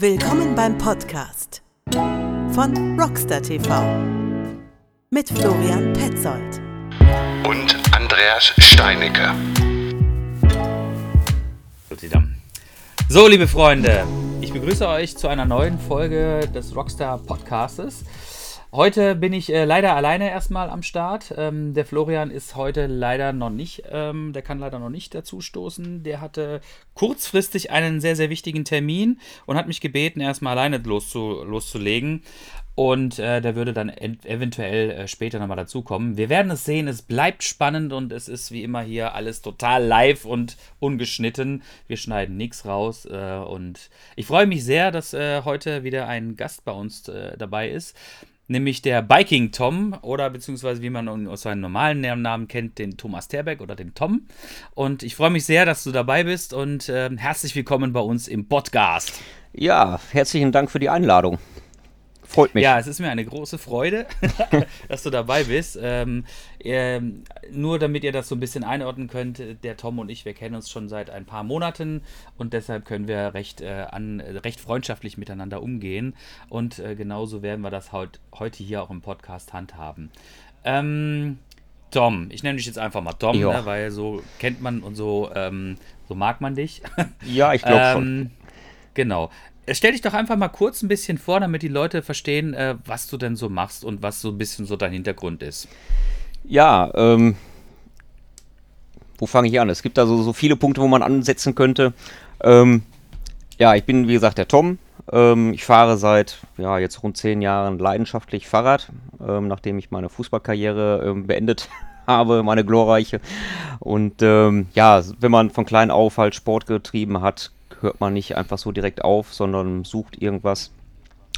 Willkommen beim Podcast von Rockstar TV mit Florian Petzold und Andreas Steinecke. So, liebe Freunde, ich begrüße euch zu einer neuen Folge des Rockstar Podcastes. Heute bin ich äh, leider alleine erstmal am Start. Ähm, der Florian ist heute leider noch nicht, ähm, der kann leider noch nicht dazu stoßen. Der hatte kurzfristig einen sehr, sehr wichtigen Termin und hat mich gebeten, erstmal alleine loszu, loszulegen. Und äh, der würde dann eventuell äh, später nochmal dazukommen. Wir werden es sehen, es bleibt spannend und es ist wie immer hier alles total live und ungeschnitten. Wir schneiden nichts raus. Äh, und ich freue mich sehr, dass äh, heute wieder ein Gast bei uns äh, dabei ist nämlich der Biking Tom oder beziehungsweise wie man ihn aus seinem normalen Namen kennt, den Thomas Terbeck oder den Tom. Und ich freue mich sehr, dass du dabei bist und äh, herzlich willkommen bei uns im Podcast. Ja, herzlichen Dank für die Einladung. Freut mich. Ja, es ist mir eine große Freude, dass du dabei bist. Ähm, ähm, nur damit ihr das so ein bisschen einordnen könnt, der Tom und ich, wir kennen uns schon seit ein paar Monaten und deshalb können wir recht, äh, an, recht freundschaftlich miteinander umgehen. Und äh, genauso werden wir das heut, heute hier auch im Podcast handhaben. Ähm, Tom, ich nenne dich jetzt einfach mal Tom, ne, weil so kennt man und so, ähm, so mag man dich. Ja, ich glaube schon. Ähm, genau. Stell dich doch einfach mal kurz ein bisschen vor, damit die Leute verstehen, äh, was du denn so machst und was so ein bisschen so dein Hintergrund ist. Ja, ähm, wo fange ich an? Es gibt da so, so viele Punkte, wo man ansetzen könnte. Ähm, ja, ich bin wie gesagt der Tom. Ähm, ich fahre seit ja, jetzt rund zehn Jahren leidenschaftlich Fahrrad, ähm, nachdem ich meine Fußballkarriere ähm, beendet habe, meine glorreiche. Und ähm, ja, wenn man von klein auf halt Sport getrieben hat, hört man nicht einfach so direkt auf, sondern sucht irgendwas.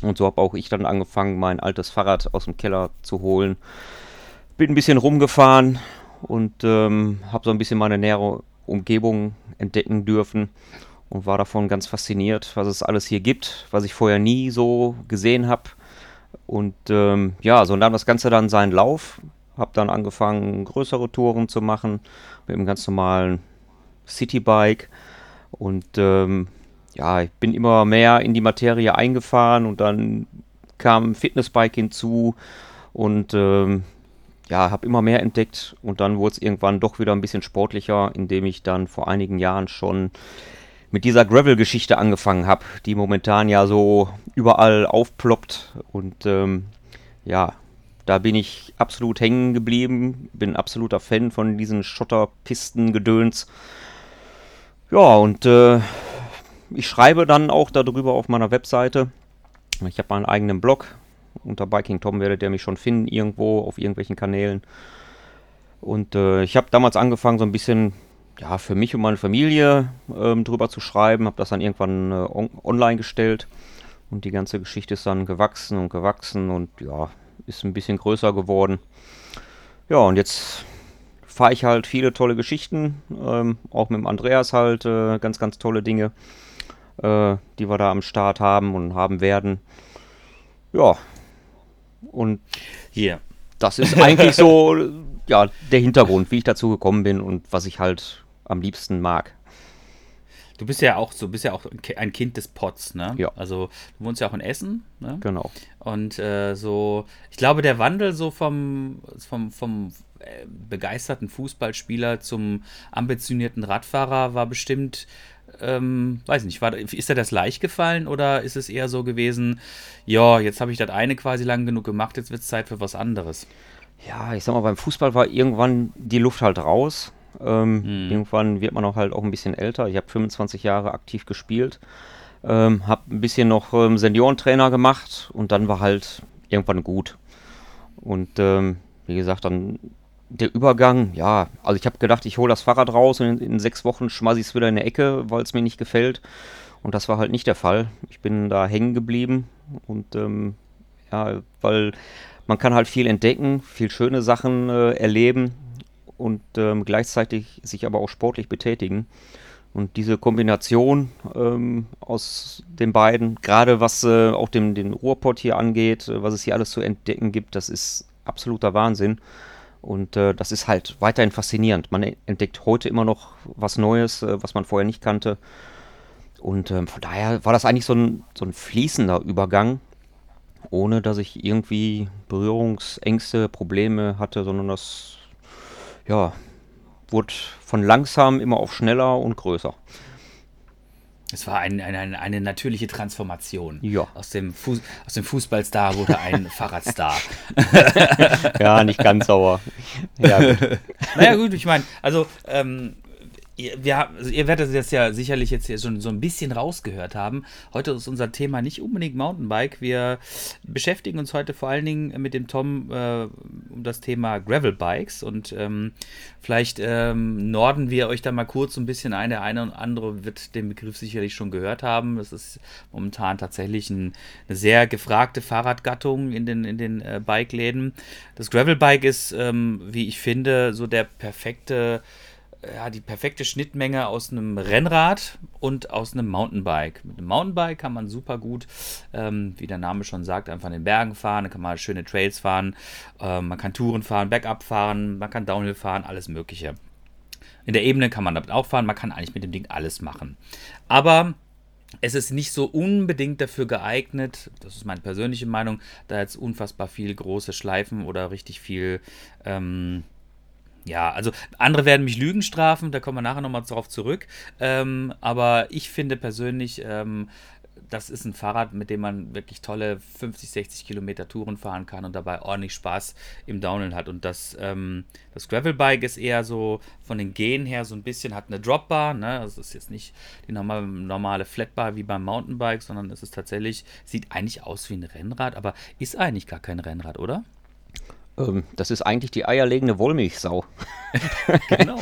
Und so habe auch ich dann angefangen, mein altes Fahrrad aus dem Keller zu holen. Bin ein bisschen rumgefahren und ähm, habe so ein bisschen meine nähere Umgebung entdecken dürfen und war davon ganz fasziniert, was es alles hier gibt, was ich vorher nie so gesehen habe. Und ähm, ja, so nahm das Ganze dann seinen Lauf. Habe dann angefangen, größere Touren zu machen mit einem ganz normalen Citybike. Und ähm, ja, ich bin immer mehr in die Materie eingefahren und dann kam Fitnessbike hinzu und ähm, ja, habe immer mehr entdeckt und dann wurde es irgendwann doch wieder ein bisschen sportlicher, indem ich dann vor einigen Jahren schon mit dieser Gravel-Geschichte angefangen habe, die momentan ja so überall aufploppt und ähm, ja, da bin ich absolut hängen geblieben, bin absoluter Fan von diesen Schotterpisten-Gedöns. Ja, und äh, ich schreibe dann auch darüber auf meiner Webseite. Ich habe meinen eigenen Blog. Unter Biking Tom werdet ihr mich schon finden, irgendwo auf irgendwelchen Kanälen. Und äh, ich habe damals angefangen, so ein bisschen ja, für mich und meine Familie ähm, drüber zu schreiben. Habe das dann irgendwann äh, on online gestellt. Und die ganze Geschichte ist dann gewachsen und gewachsen und ja, ist ein bisschen größer geworden. Ja, und jetzt fahre ich halt viele tolle Geschichten. Ähm, auch mit dem Andreas halt äh, ganz, ganz tolle Dinge, äh, die wir da am Start haben und haben werden. Ja. Und hier. Das ist eigentlich so ja, der Hintergrund, wie ich dazu gekommen bin und was ich halt am liebsten mag. Du bist ja auch so, bist ja auch ein Kind des Pots, ne? Ja. Also du wohnst ja auch in Essen, ne? Genau. Und äh, so, ich glaube, der Wandel so vom, vom, vom begeisterten Fußballspieler zum ambitionierten Radfahrer war bestimmt, ähm, weiß nicht, war, ist dir das leicht gefallen oder ist es eher so gewesen, ja, jetzt habe ich das eine quasi lang genug gemacht, jetzt wird es Zeit für was anderes? Ja, ich sag mal, beim Fußball war irgendwann die Luft halt raus. Ähm, hm. Irgendwann wird man auch halt auch ein bisschen älter. Ich habe 25 Jahre aktiv gespielt, ähm, habe ein bisschen noch ähm, Seniorentrainer gemacht und dann war halt irgendwann gut. Und ähm, wie gesagt, dann der Übergang, ja, also ich habe gedacht, ich hole das Fahrrad raus und in, in sechs Wochen schmeiße ich es wieder in der Ecke, weil es mir nicht gefällt. Und das war halt nicht der Fall. Ich bin da hängen geblieben und ähm, ja, weil man kann halt viel entdecken, viel schöne Sachen äh, erleben und ähm, gleichzeitig sich aber auch sportlich betätigen. Und diese Kombination ähm, aus den beiden, gerade was äh, auch dem, den Ruhrpott hier angeht, äh, was es hier alles zu entdecken gibt, das ist absoluter Wahnsinn. Und äh, das ist halt weiterhin faszinierend. Man entdeckt heute immer noch was Neues, äh, was man vorher nicht kannte. Und ähm, von daher war das eigentlich so ein, so ein fließender Übergang, ohne dass ich irgendwie Berührungsängste, Probleme hatte, sondern das, ja, wurde von langsam immer auf schneller und größer. Es war ein, ein, ein, eine natürliche Transformation. Ja. Aus dem, Fuß, aus dem Fußballstar wurde ein Fahrradstar. Ja, nicht ganz sauer. Ja, gut. naja, gut, ich meine, also, ähm, ihr, wir, also ihr werdet das ja sicherlich jetzt hier schon so ein bisschen rausgehört haben. Heute ist unser Thema nicht unbedingt Mountainbike. Wir beschäftigen uns heute vor allen Dingen mit dem Tom äh, um das Thema Gravelbikes und ähm, vielleicht ähm, norden wir euch da mal kurz ein bisschen ein. Der eine und andere wird den Begriff sicherlich schon gehört haben. Das ist momentan tatsächlich ein, eine sehr gefragte Fahrradgattung in den, in den äh, Bikeläden. Das Gravelbike ist, ähm, wie ich finde, so der perfekte ja, die perfekte Schnittmenge aus einem Rennrad und aus einem Mountainbike. Mit einem Mountainbike kann man super gut, ähm, wie der Name schon sagt, einfach in den Bergen fahren, da kann man schöne Trails fahren, ähm, man kann Touren fahren, Backup fahren, man kann Downhill fahren, alles Mögliche. In der Ebene kann man damit auch fahren, man kann eigentlich mit dem Ding alles machen. Aber es ist nicht so unbedingt dafür geeignet, das ist meine persönliche Meinung, da jetzt unfassbar viel große Schleifen oder richtig viel ähm, ja, also andere werden mich Lügen strafen, da kommen wir nachher nochmal drauf zurück. Ähm, aber ich finde persönlich, ähm, das ist ein Fahrrad, mit dem man wirklich tolle 50, 60 Kilometer Touren fahren kann und dabei ordentlich Spaß im Downhill hat. Und das, ähm, das Gravelbike ist eher so von den Gehen her so ein bisschen, hat eine Dropbar, ne? Es ist jetzt nicht die normale, normale Flatbar wie beim Mountainbike, sondern es ist tatsächlich, sieht eigentlich aus wie ein Rennrad, aber ist eigentlich gar kein Rennrad, oder? Ähm, das ist eigentlich die eierlegende Wollmilchsau. Genau.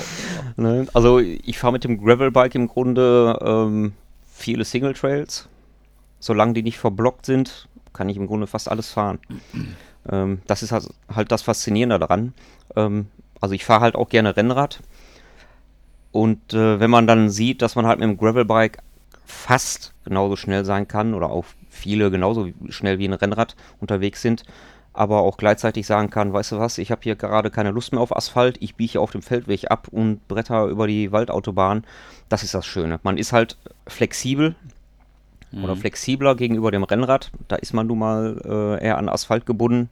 Ne? Also ich fahre mit dem Gravelbike im Grunde ähm, viele Single Trails. Solange die nicht verblockt sind, kann ich im Grunde fast alles fahren. ähm, das ist halt, halt das Faszinierende daran. Ähm, also ich fahre halt auch gerne Rennrad. Und äh, wenn man dann sieht, dass man halt mit dem Gravelbike fast genauso schnell sein kann oder auch viele genauso schnell wie ein Rennrad unterwegs sind, aber auch gleichzeitig sagen kann, weißt du was, ich habe hier gerade keine Lust mehr auf Asphalt, ich biege hier auf dem Feldweg ab und bretter über die Waldautobahn. Das ist das Schöne. Man ist halt flexibel oder flexibler gegenüber dem Rennrad. Da ist man nun mal äh, eher an Asphalt gebunden.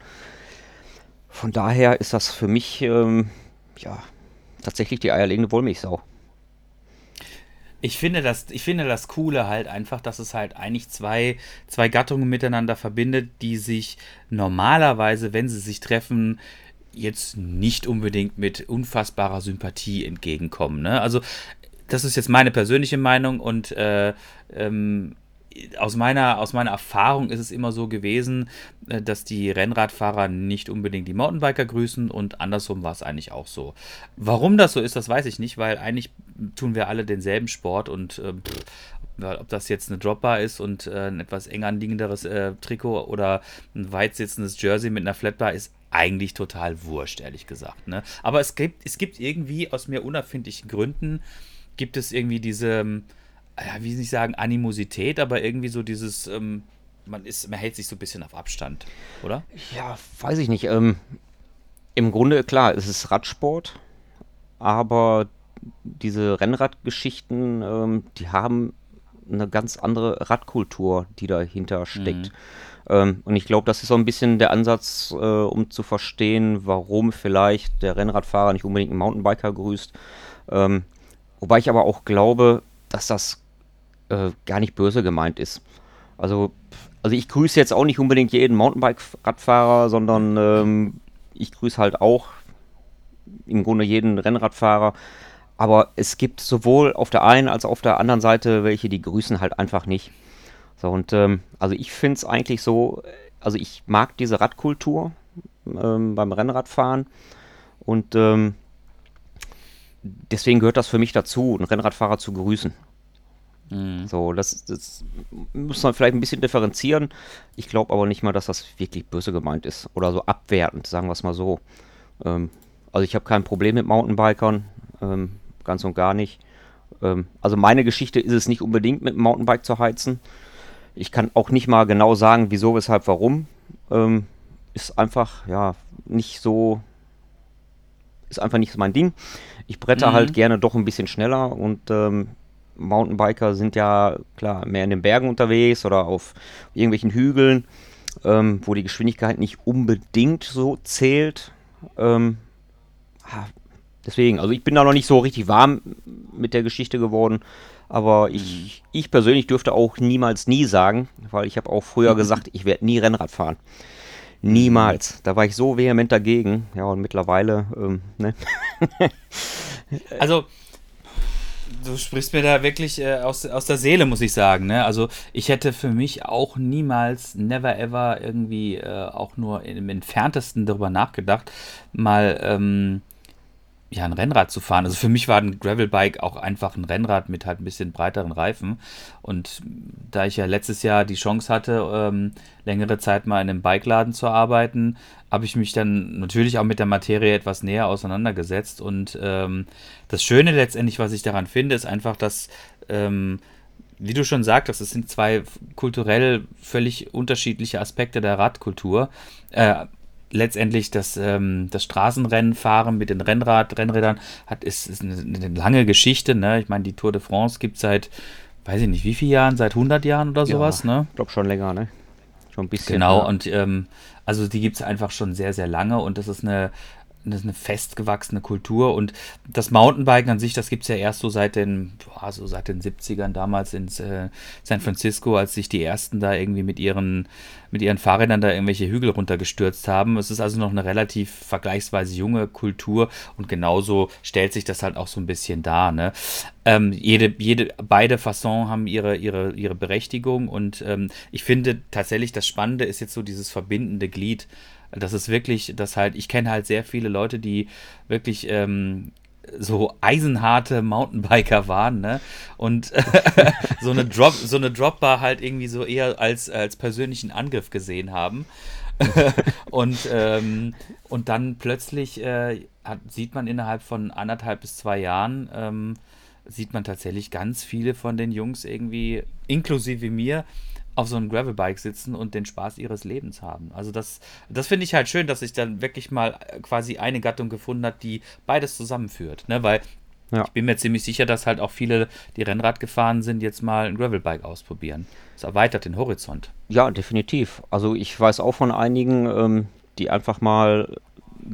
Von daher ist das für mich ähm, ja tatsächlich die eierlegende Wollmilchsau. Ich finde, das, ich finde das Coole halt einfach, dass es halt eigentlich zwei, zwei Gattungen miteinander verbindet, die sich normalerweise, wenn sie sich treffen, jetzt nicht unbedingt mit unfassbarer Sympathie entgegenkommen. Ne? Also, das ist jetzt meine persönliche Meinung und äh, ähm, aus meiner, aus meiner Erfahrung ist es immer so gewesen, äh, dass die Rennradfahrer nicht unbedingt die Mountainbiker grüßen und andersrum war es eigentlich auch so. Warum das so ist, das weiß ich nicht, weil eigentlich tun wir alle denselben Sport und äh, ob das jetzt eine Dropbar ist und äh, ein etwas eng anliegenderes äh, Trikot oder ein weit sitzendes Jersey mit einer Flatbar ist eigentlich total wurscht, ehrlich gesagt. Ne? Aber es gibt, es gibt irgendwie aus mir unerfindlichen Gründen, gibt es irgendwie diese, ähm, ja, wie soll ich sagen, Animosität, aber irgendwie so dieses, ähm, man, ist, man hält sich so ein bisschen auf Abstand, oder? Ja, weiß ich nicht. Ähm, Im Grunde, klar, es ist Radsport, aber diese Rennradgeschichten, ähm, die haben eine ganz andere Radkultur, die dahinter steckt. Ähm, und ich glaube, das ist so ein bisschen der Ansatz, äh, um zu verstehen, warum vielleicht der Rennradfahrer nicht unbedingt einen Mountainbiker grüßt. Ähm, wobei ich aber auch glaube, dass das äh, gar nicht böse gemeint ist. Also, also ich grüße jetzt auch nicht unbedingt jeden Mountainbike-Radfahrer, sondern ähm, ich grüße halt auch im Grunde jeden Rennradfahrer. Aber es gibt sowohl auf der einen als auch auf der anderen Seite welche, die grüßen halt einfach nicht. So, und ähm, also ich finde es eigentlich so, also ich mag diese Radkultur ähm, beim Rennradfahren und ähm, deswegen gehört das für mich dazu, einen Rennradfahrer zu grüßen. So, das, das muss man vielleicht ein bisschen differenzieren. Ich glaube aber nicht mal, dass das wirklich böse gemeint ist oder so abwertend, sagen wir es mal so. Ähm, also ich habe kein Problem mit Mountainbikern, ähm, ganz und gar nicht. Ähm, also meine Geschichte ist es nicht unbedingt mit dem Mountainbike zu heizen. Ich kann auch nicht mal genau sagen, wieso, weshalb, warum. Ähm, ist einfach, ja, nicht so, ist einfach nicht mein Ding. Ich bretter Mhm. halt gerne doch ein bisschen schneller und ähm, Mountainbiker sind ja klar mehr in den Bergen unterwegs oder auf irgendwelchen Hügeln, ähm, wo die Geschwindigkeit nicht unbedingt so zählt. Ähm, deswegen, also ich bin da noch nicht so richtig warm mit der Geschichte geworden. Aber ich, mhm. ich persönlich dürfte auch niemals nie sagen, weil ich habe auch früher mhm. gesagt, ich werde nie Rennrad fahren. Niemals. Da war ich so vehement dagegen. Ja, und mittlerweile, ähm, ne? also, du sprichst mir da wirklich äh, aus, aus der Seele, muss ich sagen. Ne? Also, ich hätte für mich auch niemals, never ever irgendwie äh, auch nur im entferntesten darüber nachgedacht, mal. Ähm, ja, ein Rennrad zu fahren. Also für mich war ein Gravelbike auch einfach ein Rennrad mit halt ein bisschen breiteren Reifen. Und da ich ja letztes Jahr die Chance hatte, ähm, längere Zeit mal in einem Bikeladen zu arbeiten, habe ich mich dann natürlich auch mit der Materie etwas näher auseinandergesetzt. Und ähm, das Schöne letztendlich, was ich daran finde, ist einfach, dass ähm, wie du schon sagtest, es sind zwei kulturell völlig unterschiedliche Aspekte der Radkultur. Äh, letztendlich das, ähm, das Straßenrennenfahren mit den Rennrad, Rennrädern hat, ist, ist eine, eine lange Geschichte. Ne? Ich meine, die Tour de France gibt es seit, weiß ich nicht, wie viele Jahren? Seit 100 Jahren oder sowas? Ja, ne? Ich glaube schon länger, ne? Schon ein bisschen. Genau, ja. und ähm, also die gibt es einfach schon sehr, sehr lange und das ist eine, das ist eine festgewachsene Kultur und das Mountainbiken an sich, das gibt es ja erst so seit den, boah, so seit den 70ern damals in äh, San Francisco, als sich die ersten da irgendwie mit ihren, mit ihren Fahrrädern da irgendwelche Hügel runtergestürzt haben. Es ist also noch eine relativ vergleichsweise junge Kultur und genauso stellt sich das halt auch so ein bisschen dar. Ne? Ähm, jede, jede, beide Fasson haben ihre, ihre, ihre Berechtigung und ähm, ich finde tatsächlich das Spannende ist jetzt so dieses verbindende Glied das ist wirklich, das halt, ich kenne halt sehr viele Leute, die wirklich ähm, so eisenharte Mountainbiker waren, ne? Und so eine Drop, so eine Dropbar halt irgendwie so eher als, als persönlichen Angriff gesehen haben. und, ähm, und dann plötzlich äh, hat, sieht man innerhalb von anderthalb bis zwei Jahren, ähm, sieht man tatsächlich ganz viele von den Jungs irgendwie, inklusive mir, auf so einem Gravelbike sitzen und den Spaß ihres Lebens haben. Also das, das finde ich halt schön, dass sich dann wirklich mal äh, quasi eine Gattung gefunden hat, die beides zusammenführt. Ne? Weil ja. ich bin mir ziemlich sicher, dass halt auch viele, die Rennrad gefahren sind, jetzt mal ein Gravelbike ausprobieren. Das erweitert den Horizont. Ja, definitiv. Also ich weiß auch von einigen, ähm, die einfach mal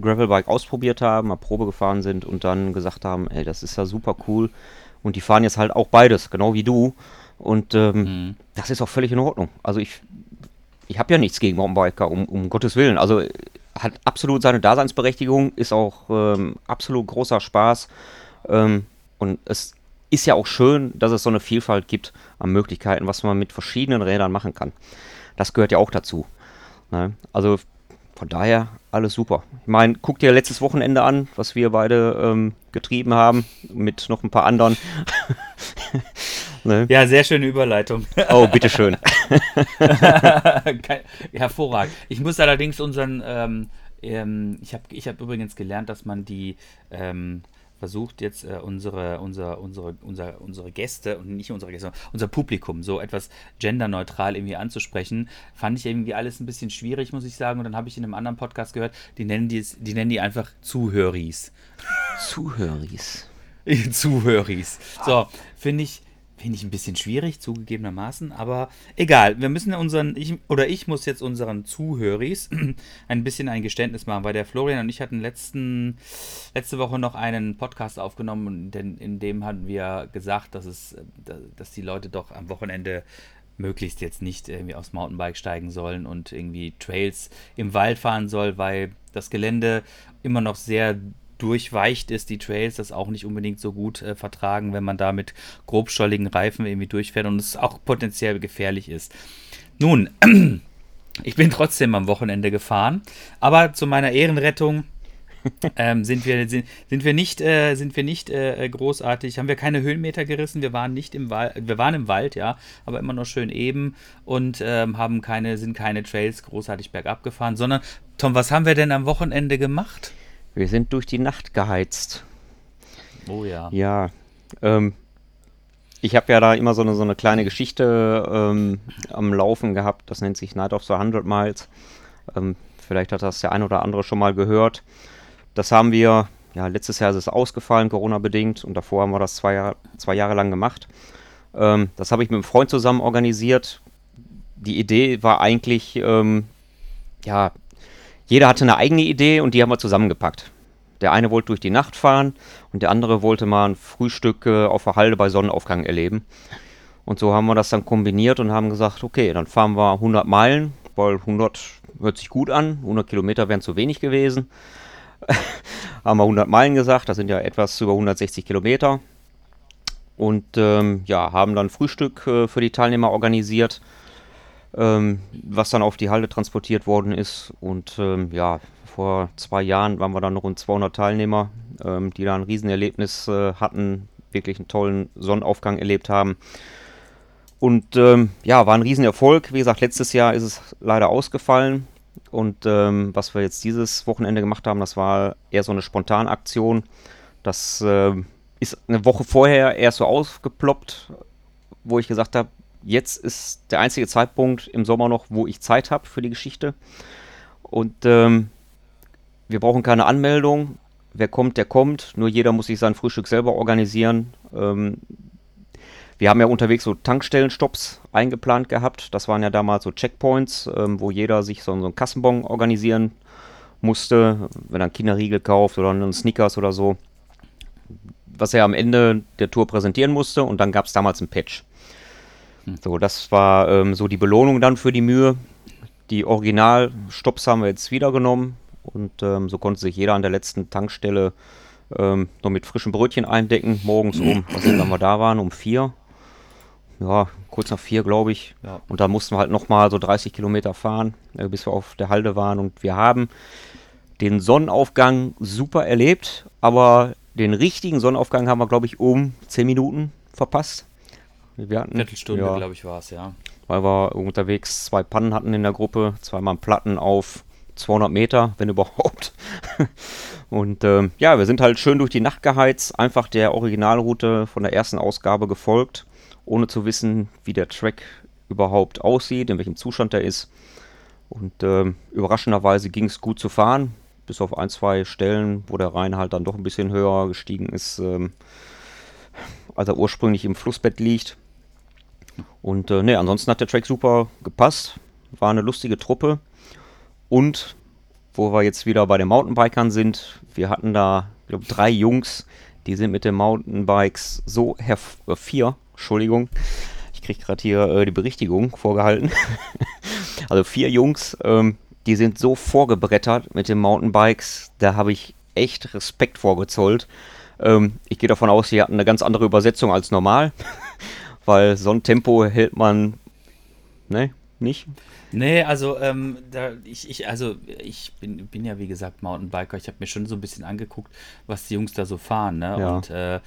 Gravelbike ausprobiert haben, mal Probe gefahren sind und dann gesagt haben, ey, das ist ja super cool. Und die fahren jetzt halt auch beides, genau wie du. Und ähm, mhm. das ist auch völlig in Ordnung. Also ich, ich habe ja nichts gegen Mountainbiker, um, um Gottes Willen. Also hat absolut seine Daseinsberechtigung, ist auch ähm, absolut großer Spaß. Ähm, und es ist ja auch schön, dass es so eine Vielfalt gibt an Möglichkeiten, was man mit verschiedenen Rädern machen kann. Das gehört ja auch dazu. Ne? Also von daher alles super. Ich meine, guck dir letztes Wochenende an, was wir beide ähm, getrieben haben, mit noch ein paar anderen. Ne? Ja, sehr schöne Überleitung. Oh, bitteschön. Hervorragend. Ich muss allerdings unseren, ähm, ähm, ich habe ich hab übrigens gelernt, dass man die ähm, versucht jetzt äh, unsere, unsere, unsere, unsere, unsere Gäste und nicht unsere Gäste, unser Publikum so etwas genderneutral irgendwie anzusprechen, fand ich irgendwie alles ein bisschen schwierig, muss ich sagen. Und dann habe ich in einem anderen Podcast gehört, die nennen die, die nennen die einfach Zuhöris. Zuhöris. Zuhöris. So, finde ich, Finde ich ein bisschen schwierig, zugegebenermaßen, aber egal. Wir müssen unseren, ich, oder ich muss jetzt unseren Zuhöris ein bisschen ein Geständnis machen, weil der Florian und ich hatten letzten, letzte Woche noch einen Podcast aufgenommen, denn in dem hatten wir gesagt, dass es, dass die Leute doch am Wochenende möglichst jetzt nicht irgendwie aufs Mountainbike steigen sollen und irgendwie Trails im Wald fahren soll, weil das Gelände immer noch sehr durchweicht ist, die Trails das auch nicht unbedingt so gut äh, vertragen, wenn man da mit grobstolligen Reifen irgendwie durchfährt und es auch potenziell gefährlich ist. Nun, ich bin trotzdem am Wochenende gefahren, aber zu meiner Ehrenrettung ähm, sind wir sind, sind wir nicht äh, sind wir nicht äh, großartig haben wir keine Höhenmeter gerissen wir waren nicht im Wald wir waren im Wald ja aber immer noch schön eben und ähm, haben keine sind keine Trails großartig bergab gefahren sondern Tom was haben wir denn am Wochenende gemacht wir sind durch die Nacht geheizt. Oh ja. Ja. Ähm, ich habe ja da immer so eine, so eine kleine Geschichte ähm, am Laufen gehabt. Das nennt sich Night of the 100 Miles. Ähm, vielleicht hat das der ein oder andere schon mal gehört. Das haben wir ja, letztes Jahr ist es ausgefallen, Corona-bedingt, und davor haben wir das zwei, Jahr, zwei Jahre lang gemacht. Ähm, das habe ich mit einem Freund zusammen organisiert. Die Idee war eigentlich, ähm, ja, jeder hatte eine eigene Idee und die haben wir zusammengepackt. Der eine wollte durch die Nacht fahren und der andere wollte mal ein Frühstück äh, auf der Halde bei Sonnenaufgang erleben. Und so haben wir das dann kombiniert und haben gesagt, okay, dann fahren wir 100 Meilen, weil 100 hört sich gut an, 100 Kilometer wären zu wenig gewesen. haben wir 100 Meilen gesagt, das sind ja etwas über 160 Kilometer. Und ähm, ja, haben dann Frühstück äh, für die Teilnehmer organisiert, ähm, was dann auf die Halde transportiert worden ist. Und ähm, ja, vor zwei Jahren waren wir dann rund 200 Teilnehmer, ähm, die da ein Riesenerlebnis äh, hatten, wirklich einen tollen Sonnenaufgang erlebt haben. Und ähm, ja, war ein Riesenerfolg. Wie gesagt, letztes Jahr ist es leider ausgefallen. Und ähm, was wir jetzt dieses Wochenende gemacht haben, das war eher so eine Spontanaktion. Das äh, ist eine Woche vorher erst so aufgeploppt, wo ich gesagt habe, jetzt ist der einzige Zeitpunkt im Sommer noch, wo ich Zeit habe für die Geschichte. Und ähm, wir brauchen keine Anmeldung. Wer kommt, der kommt. Nur jeder muss sich sein Frühstück selber organisieren. Ähm, wir haben ja unterwegs so Tankstellenstops eingeplant gehabt. Das waren ja damals so Checkpoints, ähm, wo jeder sich so, so einen Kassenbon organisieren musste, wenn er einen Kinderriegel kauft oder einen Snickers oder so. Was er am Ende der Tour präsentieren musste und dann gab es damals ein Patch. So, das war ähm, so die Belohnung dann für die Mühe. Die Originalstops haben wir jetzt wieder genommen und ähm, so konnte sich jeder an der letzten Tankstelle ähm, noch mit frischen Brötchen eindecken. Morgens um, was sind, wir da waren, um vier. Ja, kurz nach vier, glaube ich. Ja. Und da mussten wir halt nochmal so 30 Kilometer fahren, äh, bis wir auf der Halde waren. Und wir haben den Sonnenaufgang super erlebt, aber den richtigen Sonnenaufgang haben wir, glaube ich, um 10 Minuten verpasst. Wir hatten, Viertelstunde, ja, glaube ich, war es, ja. Weil wir unterwegs zwei Pannen hatten in der Gruppe, zweimal Platten auf 200 Meter, wenn überhaupt. Und ähm, ja, wir sind halt schön durch die Nacht geheizt, einfach der Originalroute von der ersten Ausgabe gefolgt, ohne zu wissen, wie der Track überhaupt aussieht, in welchem Zustand er ist. Und ähm, überraschenderweise ging es gut zu fahren, bis auf ein, zwei Stellen, wo der Rhein halt dann doch ein bisschen höher gestiegen ist, ähm, als er ursprünglich im Flussbett liegt. Und äh, ne, ansonsten hat der Track super gepasst, war eine lustige Truppe. Und wo wir jetzt wieder bei den Mountainbikern sind, wir hatten da, glaube drei Jungs, die sind mit den Mountainbikes so herv äh, vier, Entschuldigung, ich kriege gerade hier äh, die Berichtigung vorgehalten. also vier Jungs, ähm, die sind so vorgebrettert mit den Mountainbikes, da habe ich echt Respekt vorgezollt. Ähm, ich gehe davon aus, sie hatten eine ganz andere Übersetzung als normal, weil so ein Tempo hält man, ne, nicht. Nee, also ähm, da, ich, ich, also ich bin, bin ja wie gesagt Mountainbiker. Ich habe mir schon so ein bisschen angeguckt, was die Jungs da so fahren. Ne? Ja. Und äh,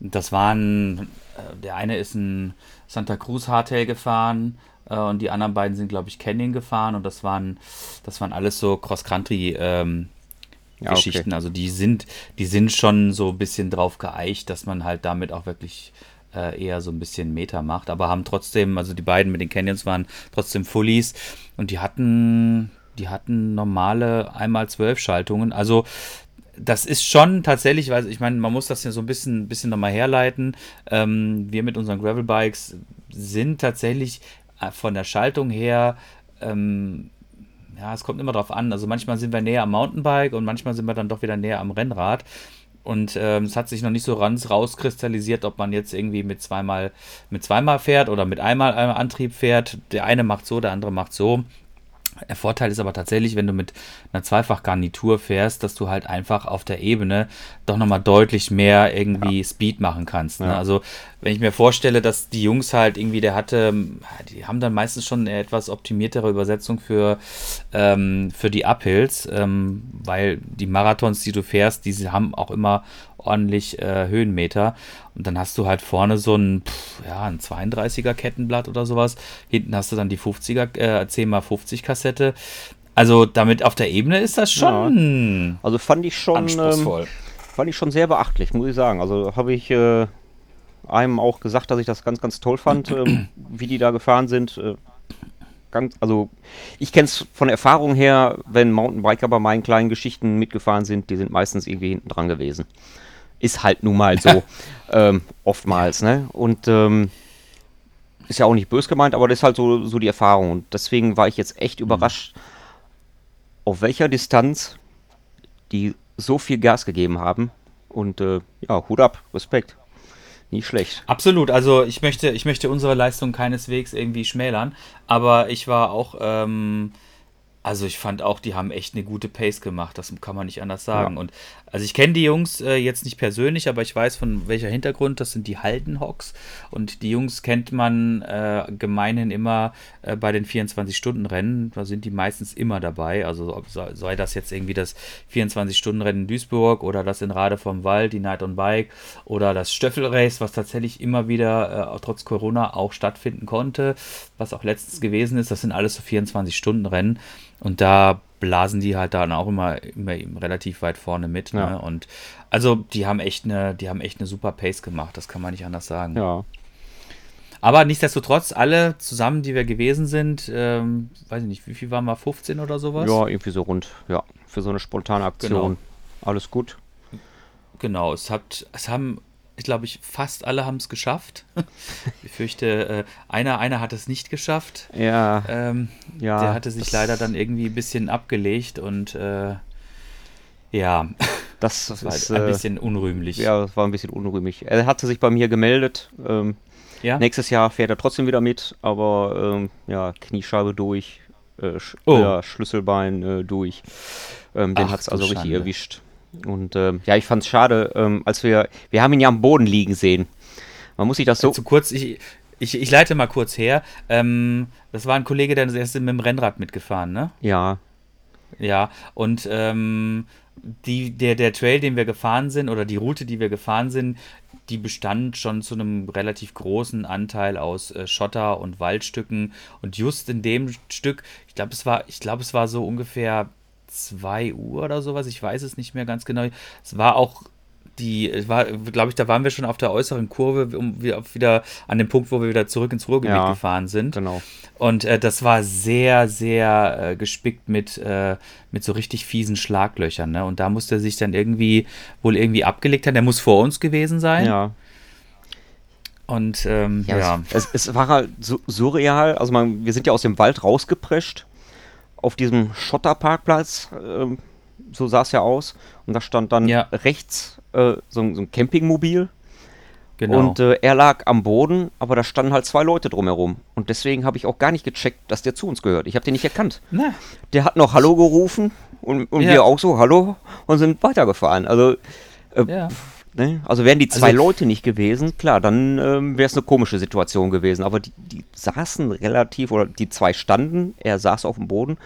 das waren, äh, der eine ist ein Santa Cruz Hardtail gefahren äh, und die anderen beiden sind, glaube ich, Canyon gefahren und das waren, das waren alles so Cross-Country ähm, ja, Geschichten. Okay. Also die sind, die sind schon so ein bisschen drauf geeicht, dass man halt damit auch wirklich äh, eher so ein bisschen Meter macht, aber haben trotzdem, also die beiden mit den Canyons waren trotzdem Fullies und die hatten, die hatten normale einmal zwölf Schaltungen. Also das ist schon tatsächlich, weil ich meine, man muss das ja so ein bisschen, bisschen nochmal herleiten. Ähm, wir mit unseren Gravelbikes sind tatsächlich äh, von der Schaltung her ähm, ja, es kommt immer drauf an. Also manchmal sind wir näher am Mountainbike und manchmal sind wir dann doch wieder näher am Rennrad. Und ähm, es hat sich noch nicht so ganz rauskristallisiert, ob man jetzt irgendwie mit zweimal, mit zweimal fährt oder mit einmal Antrieb fährt. Der eine macht so, der andere macht so. Der Vorteil ist aber tatsächlich, wenn du mit einer Zweifachgarnitur fährst, dass du halt einfach auf der Ebene doch nochmal deutlich mehr irgendwie ja. Speed machen kannst. Ne? Ja. Also wenn ich mir vorstelle, dass die Jungs halt irgendwie, der hatte, die haben dann meistens schon eine etwas optimiertere Übersetzung für, ähm, für die Uphills, ähm, weil die Marathons, die du fährst, diese haben auch immer ordentlich äh, Höhenmeter. Und dann hast du halt vorne so ein, pff, ja, ein 32er Kettenblatt oder sowas. Hinten hast du dann die 50er, äh, 10x50 Kassette. Also damit auf der Ebene ist das schon. Ja. Also fand ich schon. Ähm, fand ich schon sehr beachtlich, muss ich sagen. Also habe ich äh, einem auch gesagt, dass ich das ganz, ganz toll fand, äh, wie die da gefahren sind. Äh, ganz, also ich kenne es von Erfahrung her, wenn Mountainbiker bei meinen kleinen Geschichten mitgefahren sind, die sind meistens irgendwie hinten dran gewesen. Ist halt nun mal so, ähm, oftmals, ne? Und ähm, ist ja auch nicht bös gemeint, aber das ist halt so, so die Erfahrung. Und deswegen war ich jetzt echt überrascht, auf welcher Distanz die so viel Gas gegeben haben. Und äh, ja, Hut ab, Respekt. Nicht schlecht. Absolut, also ich möchte, ich möchte unsere Leistung keineswegs irgendwie schmälern, aber ich war auch, ähm, also ich fand auch, die haben echt eine gute Pace gemacht, das kann man nicht anders sagen. Ja. Und also ich kenne die Jungs äh, jetzt nicht persönlich, aber ich weiß von welcher Hintergrund, das sind die Haldenhawks. Und die Jungs kennt man äh, gemeinhin immer äh, bei den 24-Stunden-Rennen. Da sind die meistens immer dabei. Also ob, sei, sei das jetzt irgendwie das 24-Stunden-Rennen in Duisburg oder das in Rade vom Wald, die Night on Bike oder das Stöffelrace, was tatsächlich immer wieder äh, trotz Corona auch stattfinden konnte, was auch letztens gewesen ist. Das sind alles so 24-Stunden-Rennen. Und da blasen die halt dann auch immer, immer relativ weit vorne mit. Ja. Ne? Und also die haben echt eine, die haben echt eine super Pace gemacht, das kann man nicht anders sagen. Ja. Aber nichtsdestotrotz, alle zusammen, die wir gewesen sind, ähm, weiß ich nicht, wie viel waren wir, 15 oder sowas? Ja, irgendwie so rund. Ja, für so eine spontane Aktion. Genau. Alles gut. Genau, es hat, es haben, glaube, ich fast alle haben es geschafft. ich fürchte, äh, einer, einer hat es nicht geschafft. Ja, Ähm, ja. der hatte sich leider dann irgendwie ein bisschen abgelegt und äh, ja, Das, das war ist, ein äh, bisschen unrühmlich. Ja, das war ein bisschen unrühmig. Er hatte sich bei mir gemeldet. Ähm, Ja? Nächstes Jahr fährt er trotzdem wieder mit, aber ähm, ja, Kniescheibe durch, äh, Sch Oh. ja, Schlüsselbein äh, durch. Ähm, den hat es also richtig Schande. erwischt. Und ähm, ja, ich fand es schade, ähm, als wir, wir haben ihn ja am Boden liegen sehen. Man muss sich das so, Zu kurz, ich, ich, ich leite mal kurz her. Ähm, das war ein Kollege, der ist mit dem Rennrad mitgefahren, ne? ja, Ja, und ähm, die, der, der Trail, den wir gefahren sind, oder die Route, die wir gefahren sind, die bestand schon zu einem relativ großen Anteil aus äh, Schotter und Waldstücken. Und just in dem Stück, ich glaube, es war, ich glaube, es war so ungefähr 2 Uhr oder sowas, ich weiß es nicht mehr ganz genau. Es war auch die, war, glaube ich, da waren wir schon auf der äußeren Kurve, um wieder, an dem Punkt, wo wir wieder zurück ins Ruhrgebiet Ja, gefahren sind. genau. Und äh, das war sehr, sehr äh, gespickt mit, äh, mit so richtig fiesen Schlaglöchern. Ne? Und da musste er sich dann irgendwie wohl irgendwie abgelegt haben. Der muss vor uns gewesen sein. Ja, Und ähm, ja, ja, Es, es, es war halt so, surreal. Also man, wir sind ja aus dem Wald rausgeprescht auf diesem Schotterparkplatz. Ähm, so sah es ja aus. Und da stand dann Ja. rechts äh, so, ein- so ein Campingmobil. genau. Und äh, er lag am Boden, aber da standen halt zwei Leute drumherum. Und deswegen habe ich auch gar nicht gecheckt, dass der zu uns gehört. Ich habe den nicht erkannt. Na, Der hat noch Hallo gerufen und, und Ja. wir auch so Hallo und sind weitergefahren. Also, äh, ja. Ne? also wären die zwei Also- Leute nicht gewesen, klar, dann ähm, wäre es eine komische Situation gewesen. Aber die, die saßen relativ, oder die zwei standen, er saß auf dem Boden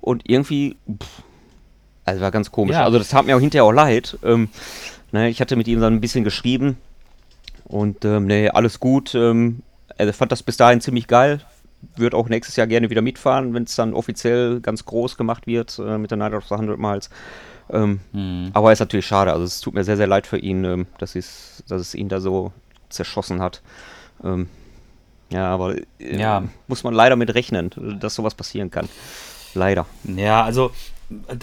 und irgendwie, pff, also war ganz komisch. Ja. Also das tat mir auch hinterher auch leid. Ähm, ne, ich hatte mit ihm dann ein bisschen geschrieben und ähm, nee, alles gut. Ähm, er fand das bis dahin ziemlich geil. Wird auch nächstes Jahr gerne wieder mitfahren, wenn es dann offiziell ganz groß gemacht wird äh, mit der Night of the 100 Miles. Ähm, Hm. aber ist natürlich schade. Also es tut mir sehr, sehr leid für ihn, ähm, dass, es, dass es ihn da so zerschossen hat. Ähm, ja, aber äh, Ja. muss man leider mit rechnen, dass sowas passieren kann. Leider. Ja, also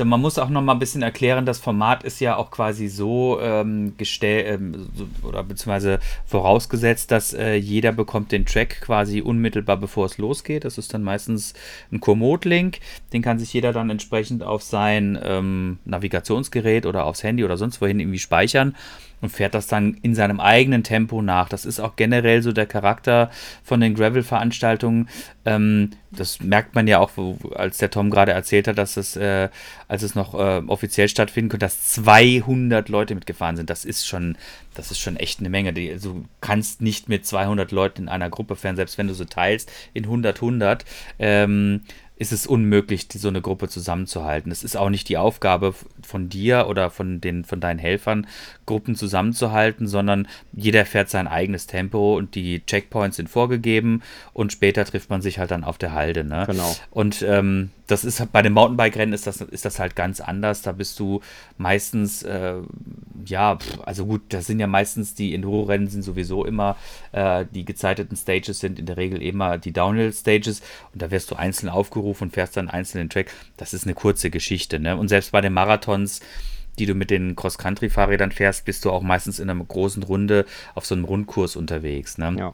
man muss auch noch mal ein bisschen erklären, das Format ist ja auch quasi so ähm, gestellt ähm, oder beziehungsweise vorausgesetzt, dass äh, jeder bekommt den Track quasi unmittelbar bevor es losgeht. Das ist dann meistens ein Komoot-Link, den kann sich jeder dann entsprechend auf sein ähm, Navigationsgerät oder aufs Handy oder sonst wohin irgendwie speichern und fährt das dann in seinem eigenen Tempo nach. Das ist auch generell so der Charakter von den Gravel-Veranstaltungen. Ähm, das merkt man ja auch, als der Tom gerade erzählt hat, dass es, äh, als es noch äh, offiziell stattfinden könnte, dass 200 Leute mitgefahren sind. Das ist schon, das ist schon echt eine Menge. Die, also, du kannst nicht mit 200 Leuten in einer Gruppe fahren, selbst wenn du so teilst in 100, 100. Ähm, ist es unmöglich, so eine Gruppe zusammenzuhalten. Es ist auch nicht die Aufgabe von dir oder von, den, von deinen Helfern, Gruppen zusammenzuhalten, sondern jeder fährt sein eigenes Tempo und die Checkpoints sind vorgegeben und später trifft man sich halt dann auf der Halde. Ne? Genau. Und ähm, das ist bei den Mountainbike-Rennen ist das, ist das halt ganz anders. Da bist du meistens, äh, ja, also gut, das sind ja meistens die Enduro-Rennen sind sowieso immer, äh, die gezeiteten Stages sind in der Regel immer die Downhill-Stages und da wirst du einzeln aufgerufen und fährst dann einzelnen Track. Das ist eine kurze Geschichte. Ne? Und selbst bei den Marathons, die du mit den Cross-Country-Fahrrädern fährst, bist du auch meistens in einer großen Runde auf so einem Rundkurs unterwegs. Ne? Ja.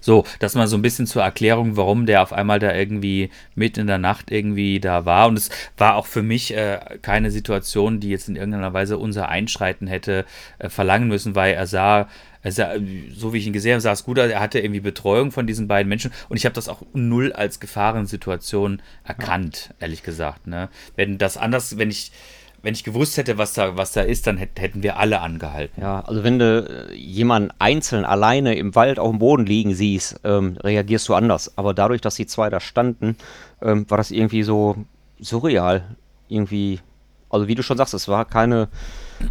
So, das mal so ein bisschen zur Erklärung, warum der auf einmal da irgendwie mitten in der Nacht irgendwie da war. Und es war auch für mich äh, keine Situation, die jetzt in irgendeiner Weise unser Einschreiten hätte äh, verlangen müssen, weil er sah, er sah, so wie ich ihn gesehen habe, sah es gut aus. Er hatte irgendwie Betreuung von diesen beiden Menschen und ich habe das auch null als Gefahrensituation erkannt, ja. ehrlich gesagt. Ne? Wenn das anders, wenn ich wenn ich gewusst hätte, was da, was da ist, dann hätten wir alle angehalten. Ja, also wenn du äh, jemanden einzeln alleine im Wald auf dem Boden liegen siehst, ähm, reagierst du anders. Aber dadurch, dass die zwei da standen, ähm, war das irgendwie so surreal. Irgendwie, also wie du schon sagst, es war keine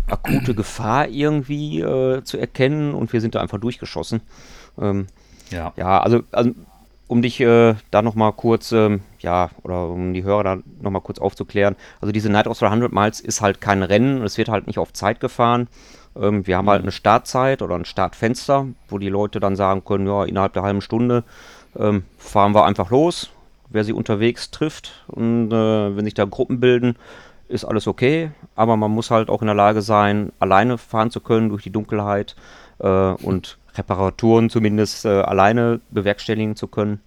akute Gefahr irgendwie äh, zu erkennen und wir sind da einfach durchgeschossen. Ähm, ja. Ja, also, also um dich äh, da nochmal kurz, ähm, ja, oder um die Hörer da nochmal kurz aufzuklären. Also diese Night of 100 Miles ist halt kein Rennen, es wird halt nicht auf Zeit gefahren. Ähm, wir haben halt eine Startzeit oder ein Startfenster, wo die Leute dann sagen können, ja, innerhalb der halben Stunde ähm, fahren wir einfach los. Wer sie unterwegs trifft und äh, wenn sich da Gruppen bilden, ist alles okay. Aber man muss halt auch in der Lage sein, alleine fahren zu können durch die Dunkelheit äh, und Reparaturen zumindest äh, alleine bewerkstelligen zu können.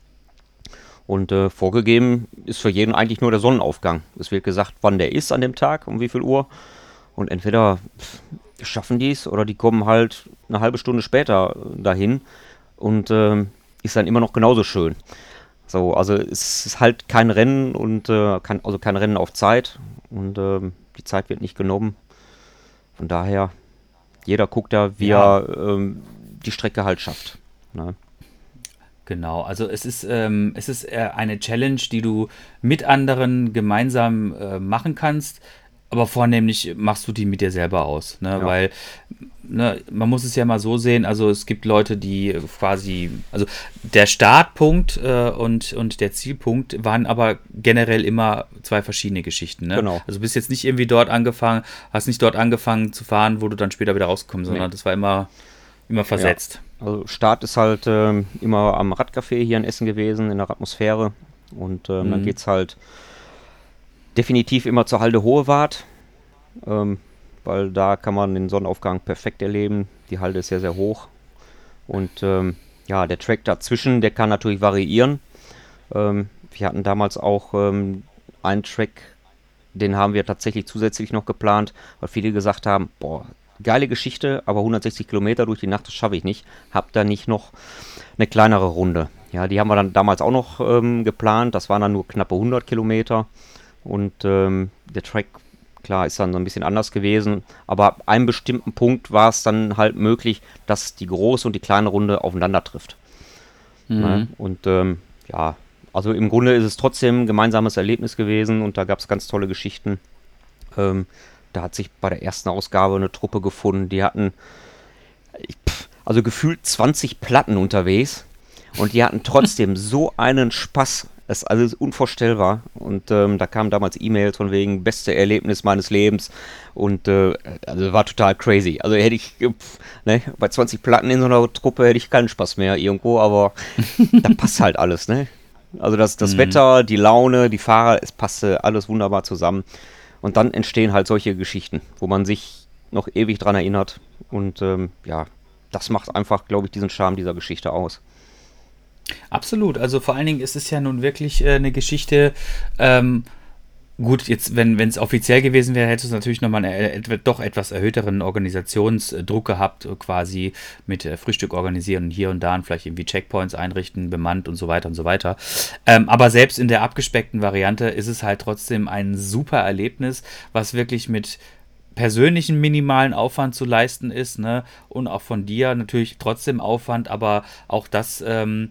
Und äh, vorgegeben ist für jeden eigentlich nur der Sonnenaufgang. Es wird gesagt, wann der ist an dem Tag, um wie viel Uhr. Und entweder schaffen die es oder die kommen halt eine halbe Stunde später dahin und äh, ist dann immer noch genauso schön. So, also es ist halt kein Rennen und äh, kein, also kein Rennen auf Zeit und ähm, die Zeit wird nicht genommen. Von daher, jeder guckt da, wie ja. er ähm, die Strecke halt schafft. Ne? Genau, also es ist, ähm, es ist eine Challenge, die du mit anderen gemeinsam äh, machen kannst, aber vornehmlich machst du die mit dir selber aus, ne? Ja. weil ne, man muss es ja mal so sehen, also es gibt Leute, die quasi, also der Startpunkt äh, und, und der Zielpunkt waren aber generell immer zwei verschiedene Geschichten. Ne? Genau. Also du bist jetzt nicht irgendwie dort angefangen, hast nicht dort angefangen zu fahren, wo du dann später wieder rausgekommen, sondern nee. das war immer Immer versetzt. Ja. Also Start ist halt ähm, immer am Radcafé hier in Essen gewesen, in der Atmosphäre. Und ähm, mhm. dann geht es halt definitiv immer zur Halde Hohewart, ähm, weil da kann man den Sonnenaufgang perfekt erleben. Die Halde ist sehr, sehr hoch. Und ähm, ja, der Track dazwischen, der kann natürlich variieren. Ähm, wir hatten damals auch ähm, einen Track, den haben wir tatsächlich zusätzlich noch geplant, weil viele gesagt haben, boah, geile Geschichte, aber 160 Kilometer durch die Nacht, das schaffe ich nicht. Hab da nicht noch eine kleinere Runde. Ja, die haben wir dann damals auch noch ähm, geplant. Das waren dann nur knappe 100 Kilometer. Und ähm, der Track, klar, ist dann so ein bisschen anders gewesen. Aber ab einem bestimmten Punkt war es dann halt möglich, dass die große und die kleine Runde aufeinander trifft. Mhm. Ja, und ähm, ja, also im Grunde ist es trotzdem ein gemeinsames Erlebnis gewesen und da gab es ganz tolle Geschichten. Ähm, da hat sich bei der ersten Ausgabe eine Truppe gefunden, die hatten also gefühlt 20 Platten unterwegs und die hatten trotzdem so einen Spaß. Das ist alles unvorstellbar. Und ähm, da kamen damals E-Mails von wegen beste Erlebnis meines Lebens. Und äh, also war total crazy. Also hätte ich pff, ne, bei 20 Platten in so einer Truppe hätte ich keinen Spaß mehr irgendwo, aber da passt halt alles, ne? Also das, das mhm. Wetter, die Laune, die Fahrer, es passte alles wunderbar zusammen. Und dann entstehen halt solche Geschichten, wo man sich noch ewig dran erinnert. Und ähm, ja, das macht einfach, glaube ich, diesen Charme dieser Geschichte aus. Absolut. Also vor allen Dingen ist es ja nun wirklich äh, eine Geschichte, ähm, Gut, jetzt, wenn es offiziell gewesen wäre, hätte es natürlich nochmal einen äh, doch etwas erhöhteren Organisationsdruck gehabt, quasi mit äh, Frühstück organisieren und hier und da und vielleicht irgendwie Checkpoints einrichten, bemannt und so weiter und so weiter. Ähm, aber selbst in der abgespeckten Variante ist es halt trotzdem ein super Erlebnis, was wirklich mit persönlichen minimalen Aufwand zu leisten ist, ne? Und auch von dir natürlich trotzdem Aufwand, aber auch das. Ähm,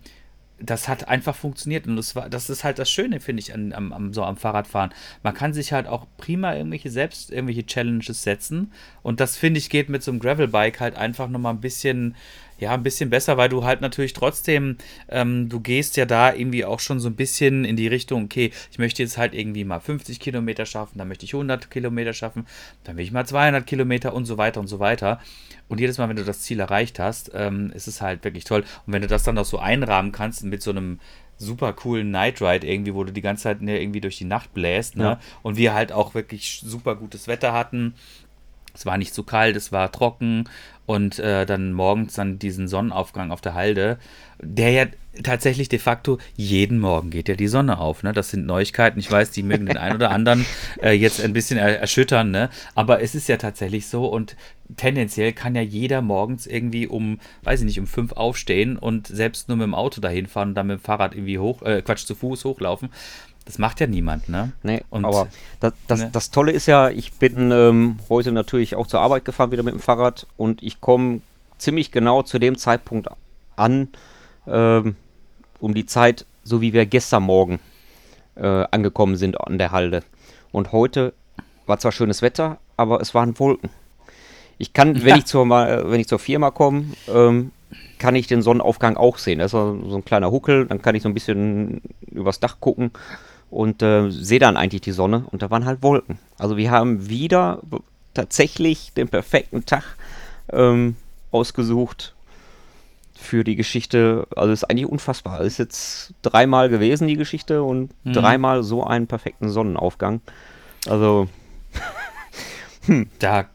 das hat einfach funktioniert und das war, das ist halt das Schöne, finde ich, an, am, am, so am Fahrradfahren. Man kann sich halt auch prima irgendwelche selbst irgendwelche Challenges setzen und das finde ich geht mit so einem Gravelbike halt einfach nochmal ein bisschen, ja, ein bisschen besser, weil du halt natürlich trotzdem, ähm, du gehst ja da irgendwie auch schon so ein bisschen in die Richtung, okay, ich möchte jetzt halt irgendwie mal 50 Kilometer schaffen, dann möchte ich 100 Kilometer schaffen, dann will ich mal 200 Kilometer und so weiter und so weiter. Und jedes Mal, wenn du das Ziel erreicht hast, ähm, ist es halt wirklich toll. Und wenn du das dann noch so einrahmen kannst mit so einem super coolen Night Ride irgendwie, wo du die ganze Zeit ne, irgendwie durch die Nacht bläst, ne? Ja. Und wir halt auch wirklich super gutes Wetter hatten. Es war nicht zu kalt, es war trocken und äh, dann morgens dann diesen Sonnenaufgang auf der Halde, der ja tatsächlich de facto jeden Morgen geht ja die Sonne auf. Ne? Das sind Neuigkeiten. Ich weiß, die mögen den einen oder anderen äh, jetzt ein bisschen er erschüttern, ne? aber es ist ja tatsächlich so und tendenziell kann ja jeder morgens irgendwie um, weiß ich nicht, um fünf aufstehen und selbst nur mit dem Auto dahin fahren und dann mit dem Fahrrad irgendwie hoch, äh, Quatsch, zu Fuß hochlaufen. Das macht ja niemand, ne? Nee, Und- aber das, das, ne? das Tolle ist ja, ich bin ähm, heute natürlich auch zur Arbeit gefahren wieder mit dem Fahrrad und ich komme ziemlich genau zu dem Zeitpunkt an, ähm, um die Zeit, so wie wir gestern Morgen äh, angekommen sind an der Halde. Und heute war zwar schönes Wetter, aber es waren Wolken. Ich kann, wenn ich zur, wenn ich zur Firma komme, ähm, kann ich den Sonnenaufgang auch sehen. Das ist so so ein kleiner Huckel, dann kann ich so ein bisschen übers Dach gucken und äh, sehe dann eigentlich die Sonne und da waren halt Wolken. Also wir haben wieder tatsächlich den perfekten Tag ähm, ausgesucht für die Geschichte. Also ist eigentlich unfassbar. Es ist jetzt dreimal gewesen, die Geschichte, und Mhm. dreimal so einen perfekten Sonnenaufgang. Also, Da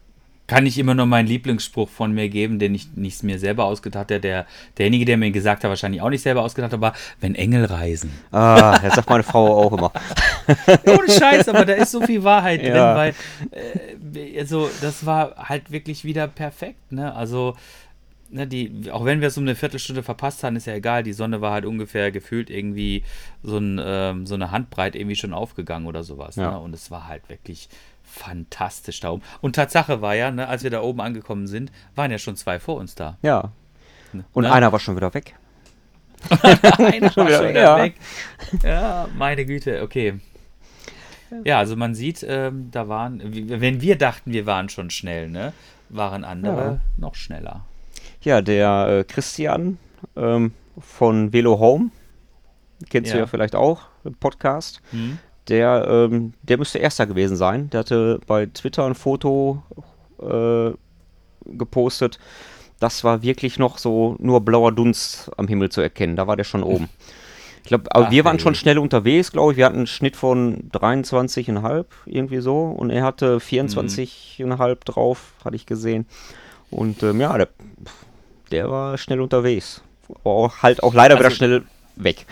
kann ich immer noch meinen Lieblingsspruch von mir geben, den ich nicht mir selber ausgedacht habe. Der, derjenige, der mir gesagt hat, wahrscheinlich auch nicht selber ausgedacht aber wenn Engel reisen. ah, das sagt meine Frau auch immer. Ohne Scheiß, aber da ist so viel Wahrheit drin, Ja. weil äh, also das war halt wirklich wieder perfekt, ne? Also ne, die, auch wenn wir es um eine Viertelstunde verpasst haben, ist ja egal. Die Sonne war halt ungefähr gefühlt irgendwie so, ein, ähm, so eine Handbreit irgendwie schon aufgegangen oder sowas. Ja. Ne? Und es war halt wirklich fantastisch da oben. Und Tatsache war ja, ne, als wir da oben angekommen sind, waren ja schon zwei vor uns da. Ja. Und Ne? einer war schon wieder weg. Einer war schon wieder ja. weg. Ja, meine Güte, okay. Ja, also man sieht, ähm, da waren, wenn wir dachten, wir waren schon schnell, ne, waren andere Ja. noch schneller. Ja, der äh, Christian ähm, von Velo Home, kennst du Ja. ja vielleicht auch, Podcast. Hm? Der, ähm, der müsste erster gewesen sein. Der hatte bei Twitter ein Foto äh, gepostet. Das war wirklich noch so nur blauer Dunst am Himmel zu erkennen. Da war der schon oben. Ich glaube, aber Ach, wir waren ey. schon schnell unterwegs, glaube ich. Wir hatten einen Schnitt von 23,5 irgendwie so. Und er hatte 24,5 drauf, hatte ich gesehen. Und ähm, ja, der, der war schnell unterwegs. Auch, halt auch leider wieder Also- schnell weg.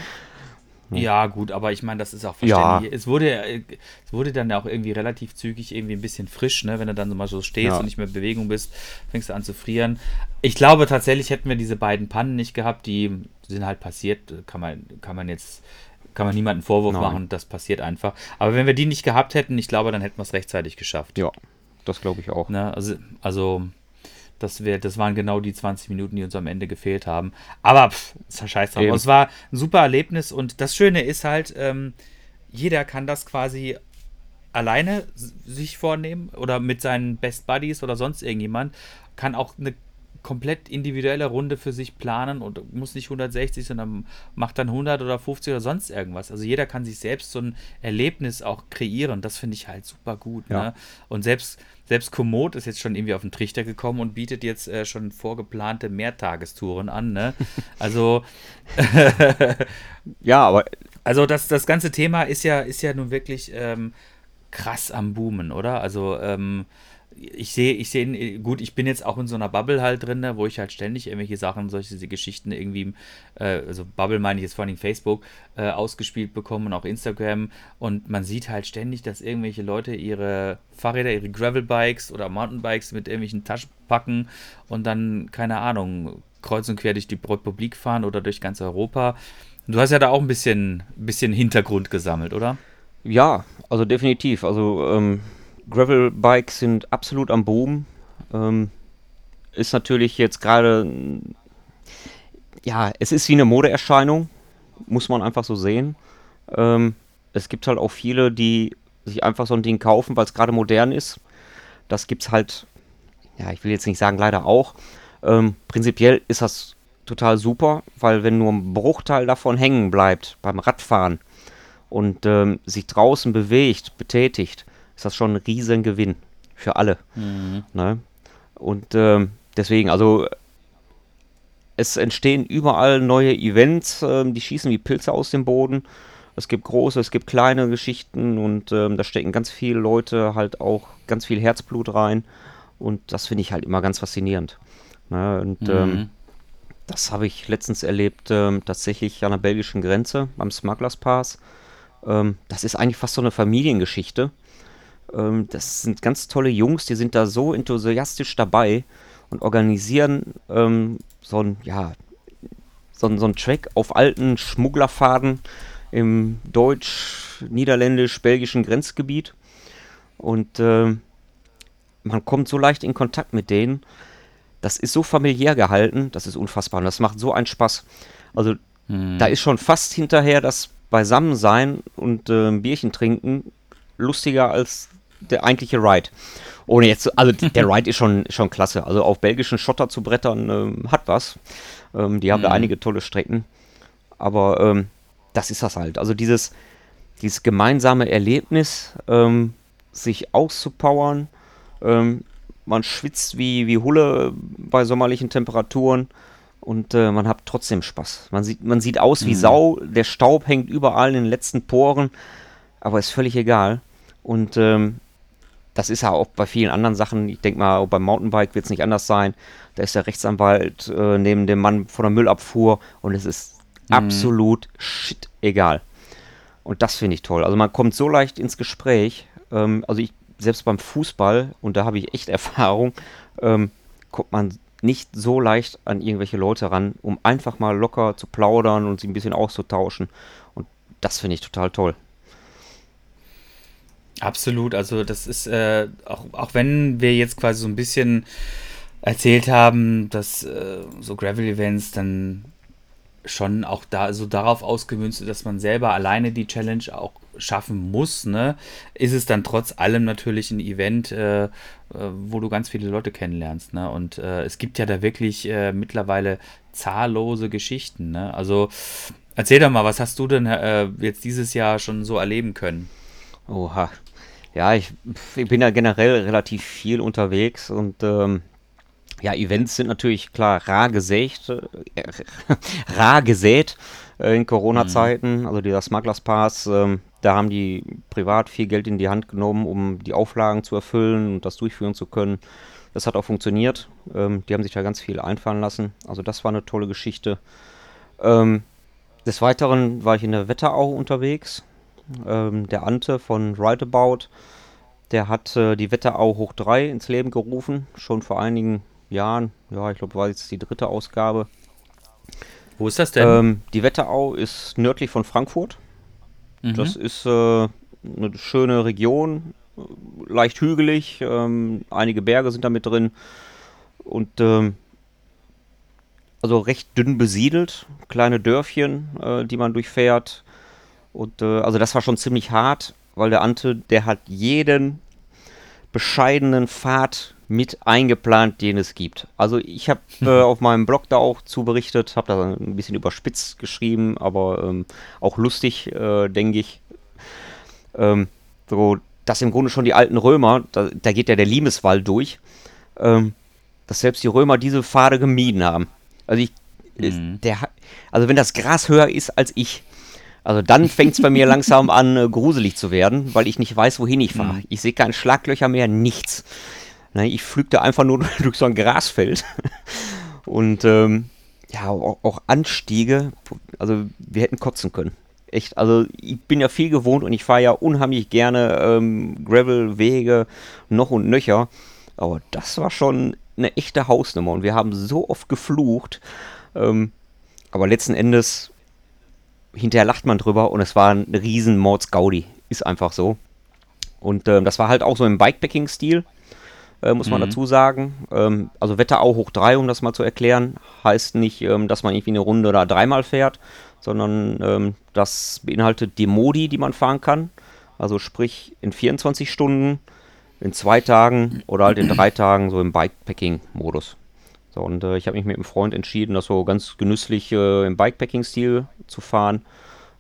Ja, gut, aber ich meine, das ist auch Ja. verständlich. Es wurde, äh, es wurde dann ja auch irgendwie relativ zügig irgendwie ein bisschen frisch, ne? Wenn du dann so mal so stehst Ja. und nicht mehr in Bewegung bist, fängst du an zu frieren. Ich glaube tatsächlich hätten wir diese beiden Pannen nicht gehabt, die sind halt passiert, kann man, kann man jetzt, kann man niemanden Vorwurf Nein. machen, das passiert einfach. Aber wenn wir die nicht gehabt hätten, ich glaube, dann hätten wir es rechtzeitig geschafft. Ja, das glaube ich auch. Ne? Also, also das, wär, das waren genau die 20 Minuten, die uns am Ende gefehlt haben. Aber pff, ist ja scheiß drauf. Es war ein super Erlebnis und das Schöne ist halt, ähm, jeder kann das quasi alleine sich vornehmen oder mit seinen Best Buddies oder sonst irgendjemand, kann auch eine komplett individuelle Runde für sich planen und muss nicht 160, sondern macht dann 100 oder 50 oder sonst irgendwas. Also jeder kann sich selbst so ein Erlebnis auch kreieren. Das finde ich halt super gut. Ja. Ne? Und selbst, selbst Komoot ist jetzt schon irgendwie auf den Trichter gekommen und bietet jetzt äh, schon vorgeplante Mehrtagestouren an. Ne? Also, Ja, aber also das, das ganze Thema ist ja, ist ja nun wirklich ähm, krass am Boomen, oder? Also ähm, ich sehe, ich sehe, gut, ich bin jetzt auch in so einer Bubble halt drin, ne, wo ich halt ständig irgendwelche Sachen, solche Geschichten irgendwie, äh, also Bubble meine ich jetzt vor allem Facebook, äh, ausgespielt bekommen und auch Instagram und man sieht halt ständig, dass irgendwelche Leute ihre Fahrräder, ihre Gravelbikes oder Mountainbikes mit irgendwelchen Taschen packen und dann, keine Ahnung, kreuz und quer durch die Republik fahren oder durch ganz Europa. Du hast ja da auch ein bisschen, bisschen Hintergrund gesammelt, oder? Ja, also definitiv. Also ähm, Gravel-Bikes sind absolut am Boom. Ähm, ist natürlich jetzt gerade, ja, es ist wie eine Modeerscheinung. muss man einfach so sehen. Ähm, es gibt halt auch viele, die sich einfach so ein Ding kaufen, weil es gerade modern ist. Das gibt es halt, ja, ich will jetzt nicht sagen leider auch. Ähm, prinzipiell ist das total super, weil wenn nur ein Bruchteil davon hängen bleibt beim Radfahren und ähm, sich draußen bewegt, betätigt, ist das schon ein riesen Gewinn für alle. Mhm. Ne? Und ähm, deswegen, also es entstehen überall neue Events, ähm, die schießen wie Pilze aus dem Boden. Es gibt große, es gibt kleine Geschichten und ähm, da stecken ganz viele Leute halt auch ganz viel Herzblut rein. Und das finde ich halt immer ganz faszinierend. Ne? Und ähm, mhm. das habe ich letztens erlebt, ähm, tatsächlich an der belgischen Grenze beim Smugglers Pass. Ähm, das ist eigentlich fast so eine Familiengeschichte. Ähm, das sind ganz tolle Jungs, die sind da so enthusiastisch dabei und organisieren ähm, so ein, ja, so, so ein Track auf alten Schmugglerfaden im deutsch-niederländisch-belgischen Grenzgebiet. Und äh, man kommt so leicht in Kontakt mit denen. Das ist so familiär gehalten, das ist unfassbar. Und das macht so einen Spaß. Also hm. da ist schon fast hinterher das Beisammensein und äh, ein Bierchen trinken lustiger als der eigentliche Ride. Ohne jetzt, also der Ride ist schon, schon klasse. Also auf belgischen Schotter zu brettern ähm, hat was. Ähm, die haben mhm. da einige tolle Strecken. Aber ähm, das ist das halt. Also dieses, dieses gemeinsame Erlebnis, ähm, sich auszupowern. Ähm, man schwitzt wie, wie Hulle bei sommerlichen Temperaturen und äh, man hat trotzdem Spaß. Man sieht, man sieht aus wie mhm. Sau, der Staub hängt überall in den letzten Poren, aber ist völlig egal. Und ähm, das ist ja auch bei vielen anderen Sachen, ich denke mal, beim Mountainbike wird es nicht anders sein. Da ist der Rechtsanwalt äh, neben dem Mann von der Müllabfuhr und es ist mhm. absolut shit egal. Und das finde ich toll. Also man kommt so leicht ins Gespräch. Ähm, also ich, selbst beim Fußball, und da habe ich echt Erfahrung, ähm, kommt man nicht so leicht an irgendwelche Leute ran, um einfach mal locker zu plaudern und sich ein bisschen auszutauschen. Und das finde ich total toll. Absolut, also das ist, äh, auch, auch wenn wir jetzt quasi so ein bisschen erzählt haben, dass äh, so Gravel-Events dann schon auch da so darauf ausgemünzt, dass man selber alleine die Challenge auch schaffen muss, ne, ist es dann trotz allem natürlich ein Event, äh, äh wo du ganz viele Leute kennenlernst, ne? Und äh, es gibt ja da wirklich äh, mittlerweile zahllose Geschichten, ne? Also erzähl doch mal, was hast du denn äh, jetzt dieses Jahr schon so erleben können? Oha, ja, ich, ich, bin ja generell relativ viel unterwegs und ähm, ja, Events sind natürlich klar rar gesät, äh, rar gesät äh, in Corona-Zeiten. Mhm. Also dieser Smugglers Pass, ähm, da haben die privat viel Geld in die Hand genommen, um die Auflagen zu erfüllen und das durchführen zu können. Das hat auch funktioniert. Ähm, die haben sich da ganz viel einfallen lassen. Also das war eine tolle Geschichte. Ähm, des Weiteren war ich in der Wetterau unterwegs ähm, der Ante von Rideabout, der hat äh, die Wetterau hoch 3 ins Leben gerufen, schon vor einigen Jahren. Ja, ich glaube, war jetzt die dritte Ausgabe. Wo ist das denn? Ähm, die Wetterau ist nördlich von Frankfurt. Mhm. Das ist äh, eine schöne Region, leicht hügelig, ähm, einige Berge sind da mit drin und ähm, also recht dünn besiedelt, kleine Dörfchen, äh, die man durchfährt. Und äh, also das war schon ziemlich hart, weil der Ante, der hat jeden bescheidenen Pfad mit eingeplant, den es gibt. Also ich habe äh, auf meinem Blog da auch zu berichtet, habe da ein bisschen überspitzt geschrieben, aber ähm, auch lustig, äh, denke ich. Ähm, so, dass im Grunde schon die alten Römer, da, da geht ja der Limeswall durch, ähm, dass selbst die Römer diese Pfade gemieden haben. Also ich, mhm. der, also wenn das Gras höher ist als ich, also dann fängt es bei mir langsam an, äh, gruselig zu werden, weil ich nicht weiß, wohin ich fahre. Mhm. Ich sehe keine Schlaglöcher mehr, nichts. Ne, ich flügte einfach nur durch so ein Grasfeld. Und ähm, ja, auch, auch, Anstiege, also wir hätten kotzen können. Echt, also ich bin ja viel gewohnt und ich fahre ja unheimlich gerne ähm, Gravel-Wege noch und nöcher. Aber das war schon eine echte Hausnummer und wir haben so oft geflucht. Ähm, aber letzten Endes hinterher lacht man drüber und es war ein riesen Mords Gaudi. Ist einfach so. Und ähm, das war halt auch so im Bikepacking-Stil, äh, muss man mhm. dazu sagen. Ähm, also Wetterau hoch 3, um das mal zu erklären, heißt nicht, ähm, dass man irgendwie eine Runde da dreimal fährt, sondern ähm, das beinhaltet die Modi, die man fahren kann. Also sprich in 24 Stunden, in zwei Tagen oder halt in drei Tagen so im Bikepacking-Modus. So, und äh, ich habe mich mit einem Freund entschieden, das so ganz genüsslich äh, im Bikepacking-Stil zu fahren.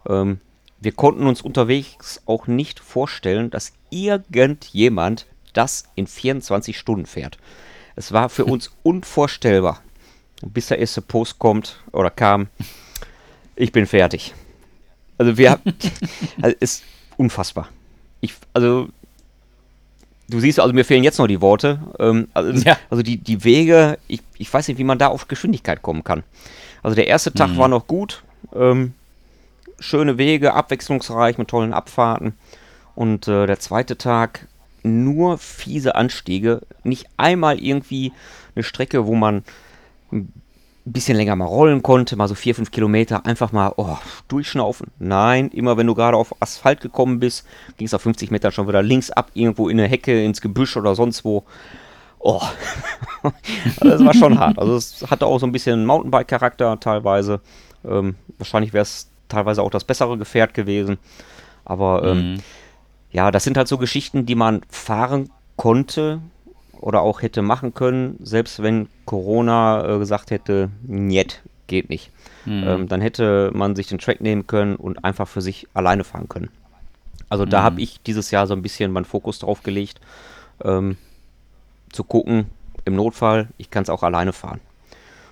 Ähm, wir konnten uns unterwegs auch nicht vorstellen, dass irgendjemand das in 24 Stunden fährt. Es war für uns unvorstellbar. Bis der erste Post kommt oder kam, ich bin fertig. Also wir also ist unfassbar. Ich, also du siehst, also mir fehlen jetzt noch die Worte. Ähm, also, ja. also, die, die Wege, ich, ich weiß nicht, wie man da auf Geschwindigkeit kommen kann. Also der erste Tag mhm. war noch gut. Ähm, schöne Wege, abwechslungsreich mit tollen Abfahrten. Und äh, der zweite Tag nur fiese Anstiege. Nicht einmal irgendwie eine Strecke, wo man ein bisschen länger mal rollen konnte, mal so vier, fünf Kilometer, einfach mal oh, durchschnaufen. Nein, immer wenn du gerade auf Asphalt gekommen bist, ging es auf 50 Meter schon wieder links ab, irgendwo in eine Hecke, ins Gebüsch oder sonst wo. Oh, das war schon hart. Also es hatte auch so ein bisschen Mountainbike-Charakter teilweise. Ähm, wahrscheinlich wäre es teilweise auch das bessere Gefährt gewesen. Aber ähm, mhm. ja, das sind halt so Geschichten, die man fahren konnte oder auch hätte machen können, selbst wenn Corona äh, gesagt hätte, niet, geht nicht. Mhm. Ähm, dann hätte man sich den Track nehmen können und einfach für sich alleine fahren können. Also da mhm. habe ich dieses Jahr so ein bisschen meinen Fokus drauf gelegt, ähm, zu gucken, im Notfall, ich kann es auch alleine fahren.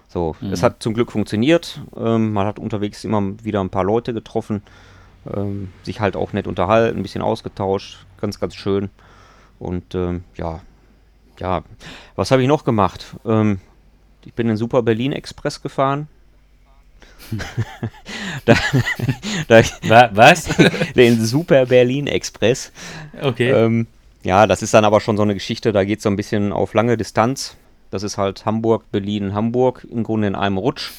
So, mhm. es hat zum Glück funktioniert. Ähm, man hat unterwegs immer wieder ein paar Leute getroffen, ähm, sich halt auch nett unterhalten, ein bisschen ausgetauscht, ganz, ganz schön. Und ähm, ja, ja, was habe ich noch gemacht? Ähm, ich bin den Super Berlin Express gefahren. da, da, was? den Super Berlin Express. Okay. Ähm, ja, das ist dann aber schon so eine Geschichte, da geht es so ein bisschen auf lange Distanz. Das ist halt Hamburg, Berlin, Hamburg, im Grunde in einem Rutsch.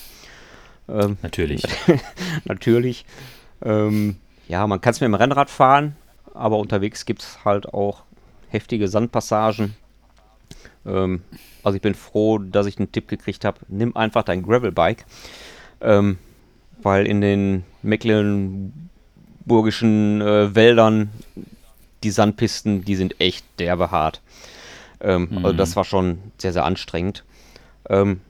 Ähm, natürlich. natürlich. Ähm, ja, man kann es mit dem Rennrad fahren, aber unterwegs gibt es halt auch heftige Sandpassagen. Ähm, also ich bin froh, dass ich einen Tipp gekriegt habe, nimm einfach dein Gravelbike, ähm, weil in den mecklenburgischen äh, Wäldern die Sandpisten, die sind echt derbe hart. Ähm, mhm. Also das war schon sehr, sehr anstrengend. Ähm,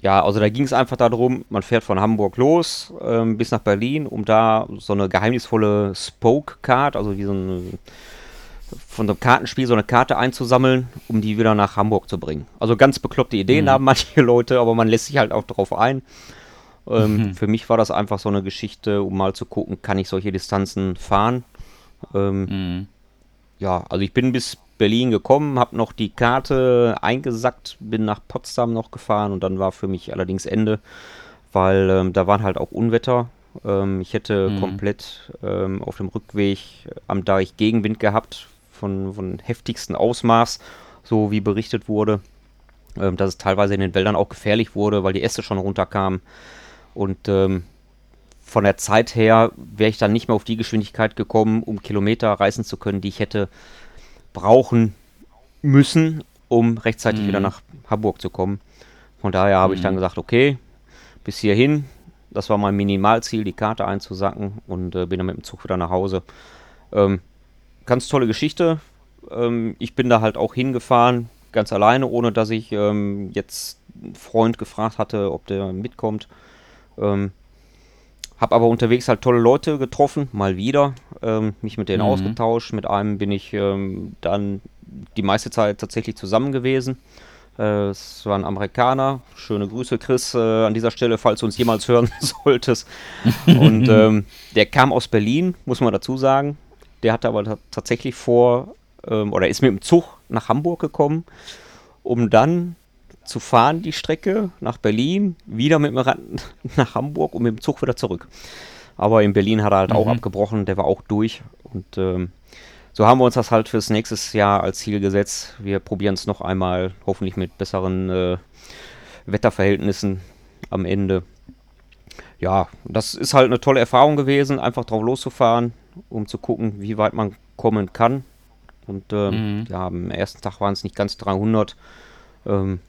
ja, also da ging es einfach darum, man fährt von Hamburg los ähm, bis nach Berlin, um da so eine geheimnisvolle Spoke-Card, also wie so ein von einem Kartenspiel so eine Karte einzusammeln, um die wieder nach Hamburg zu bringen. Also ganz bekloppte Ideen mhm. haben manche Leute, aber man lässt sich halt auch darauf ein. Ähm, mhm. Für mich war das einfach so eine Geschichte, um mal zu gucken, kann ich solche Distanzen fahren. Ähm, mhm. Ja, also ich bin bis Berlin gekommen, habe noch die Karte eingesackt, bin nach Potsdam noch gefahren und dann war für mich allerdings Ende, weil ähm, da waren halt auch Unwetter. Ähm, ich hätte mhm. komplett ähm, auf dem Rückweg am Deich Gegenwind gehabt von, von heftigsten Ausmaß, so wie berichtet wurde, ähm, dass es teilweise in den Wäldern auch gefährlich wurde, weil die Äste schon runterkamen und ähm, von der Zeit her wäre ich dann nicht mehr auf die Geschwindigkeit gekommen, um Kilometer reißen zu können, die ich hätte brauchen müssen, um rechtzeitig mhm. wieder nach Hamburg zu kommen. Von daher habe mhm. ich dann mhm. gesagt, okay, bis hierhin. Das war mein Minimalziel, die Karte einzusacken und äh, bin dann mit dem Zug wieder nach Hause. Ähm, ganz tolle Geschichte. Ähm, ich bin da halt auch hingefahren, ganz alleine, ohne dass ich ähm, jetzt einen Freund gefragt hatte, ob der mitkommt. Ähm, hab aber unterwegs halt tolle Leute getroffen, mal wieder, ähm, mich mit denen mhm. ausgetauscht. Mit einem bin ich ähm, dann die meiste Zeit tatsächlich zusammen gewesen. Äh, es war ein Amerikaner. Schöne Grüße, Chris, äh, an dieser Stelle, falls du uns jemals hören solltest. Und ähm, der kam aus Berlin, muss man dazu sagen. Der hatte aber tatsächlich vor, ähm, oder ist mit dem Zug nach Hamburg gekommen, um dann zu fahren, die Strecke nach Berlin, wieder mit dem Rad nach Hamburg und mit dem Zug wieder zurück. Aber in Berlin hat er halt mhm. auch abgebrochen, der war auch durch. Und ähm, so haben wir uns das halt fürs nächste Jahr als Ziel gesetzt. Wir probieren es noch einmal, hoffentlich mit besseren äh, Wetterverhältnissen am Ende. Ja, das ist halt eine tolle Erfahrung gewesen, einfach drauf loszufahren, um zu gucken, wie weit man kommen kann. Und ähm, mhm. ja, am ersten Tag waren es nicht ganz 300. Ähm,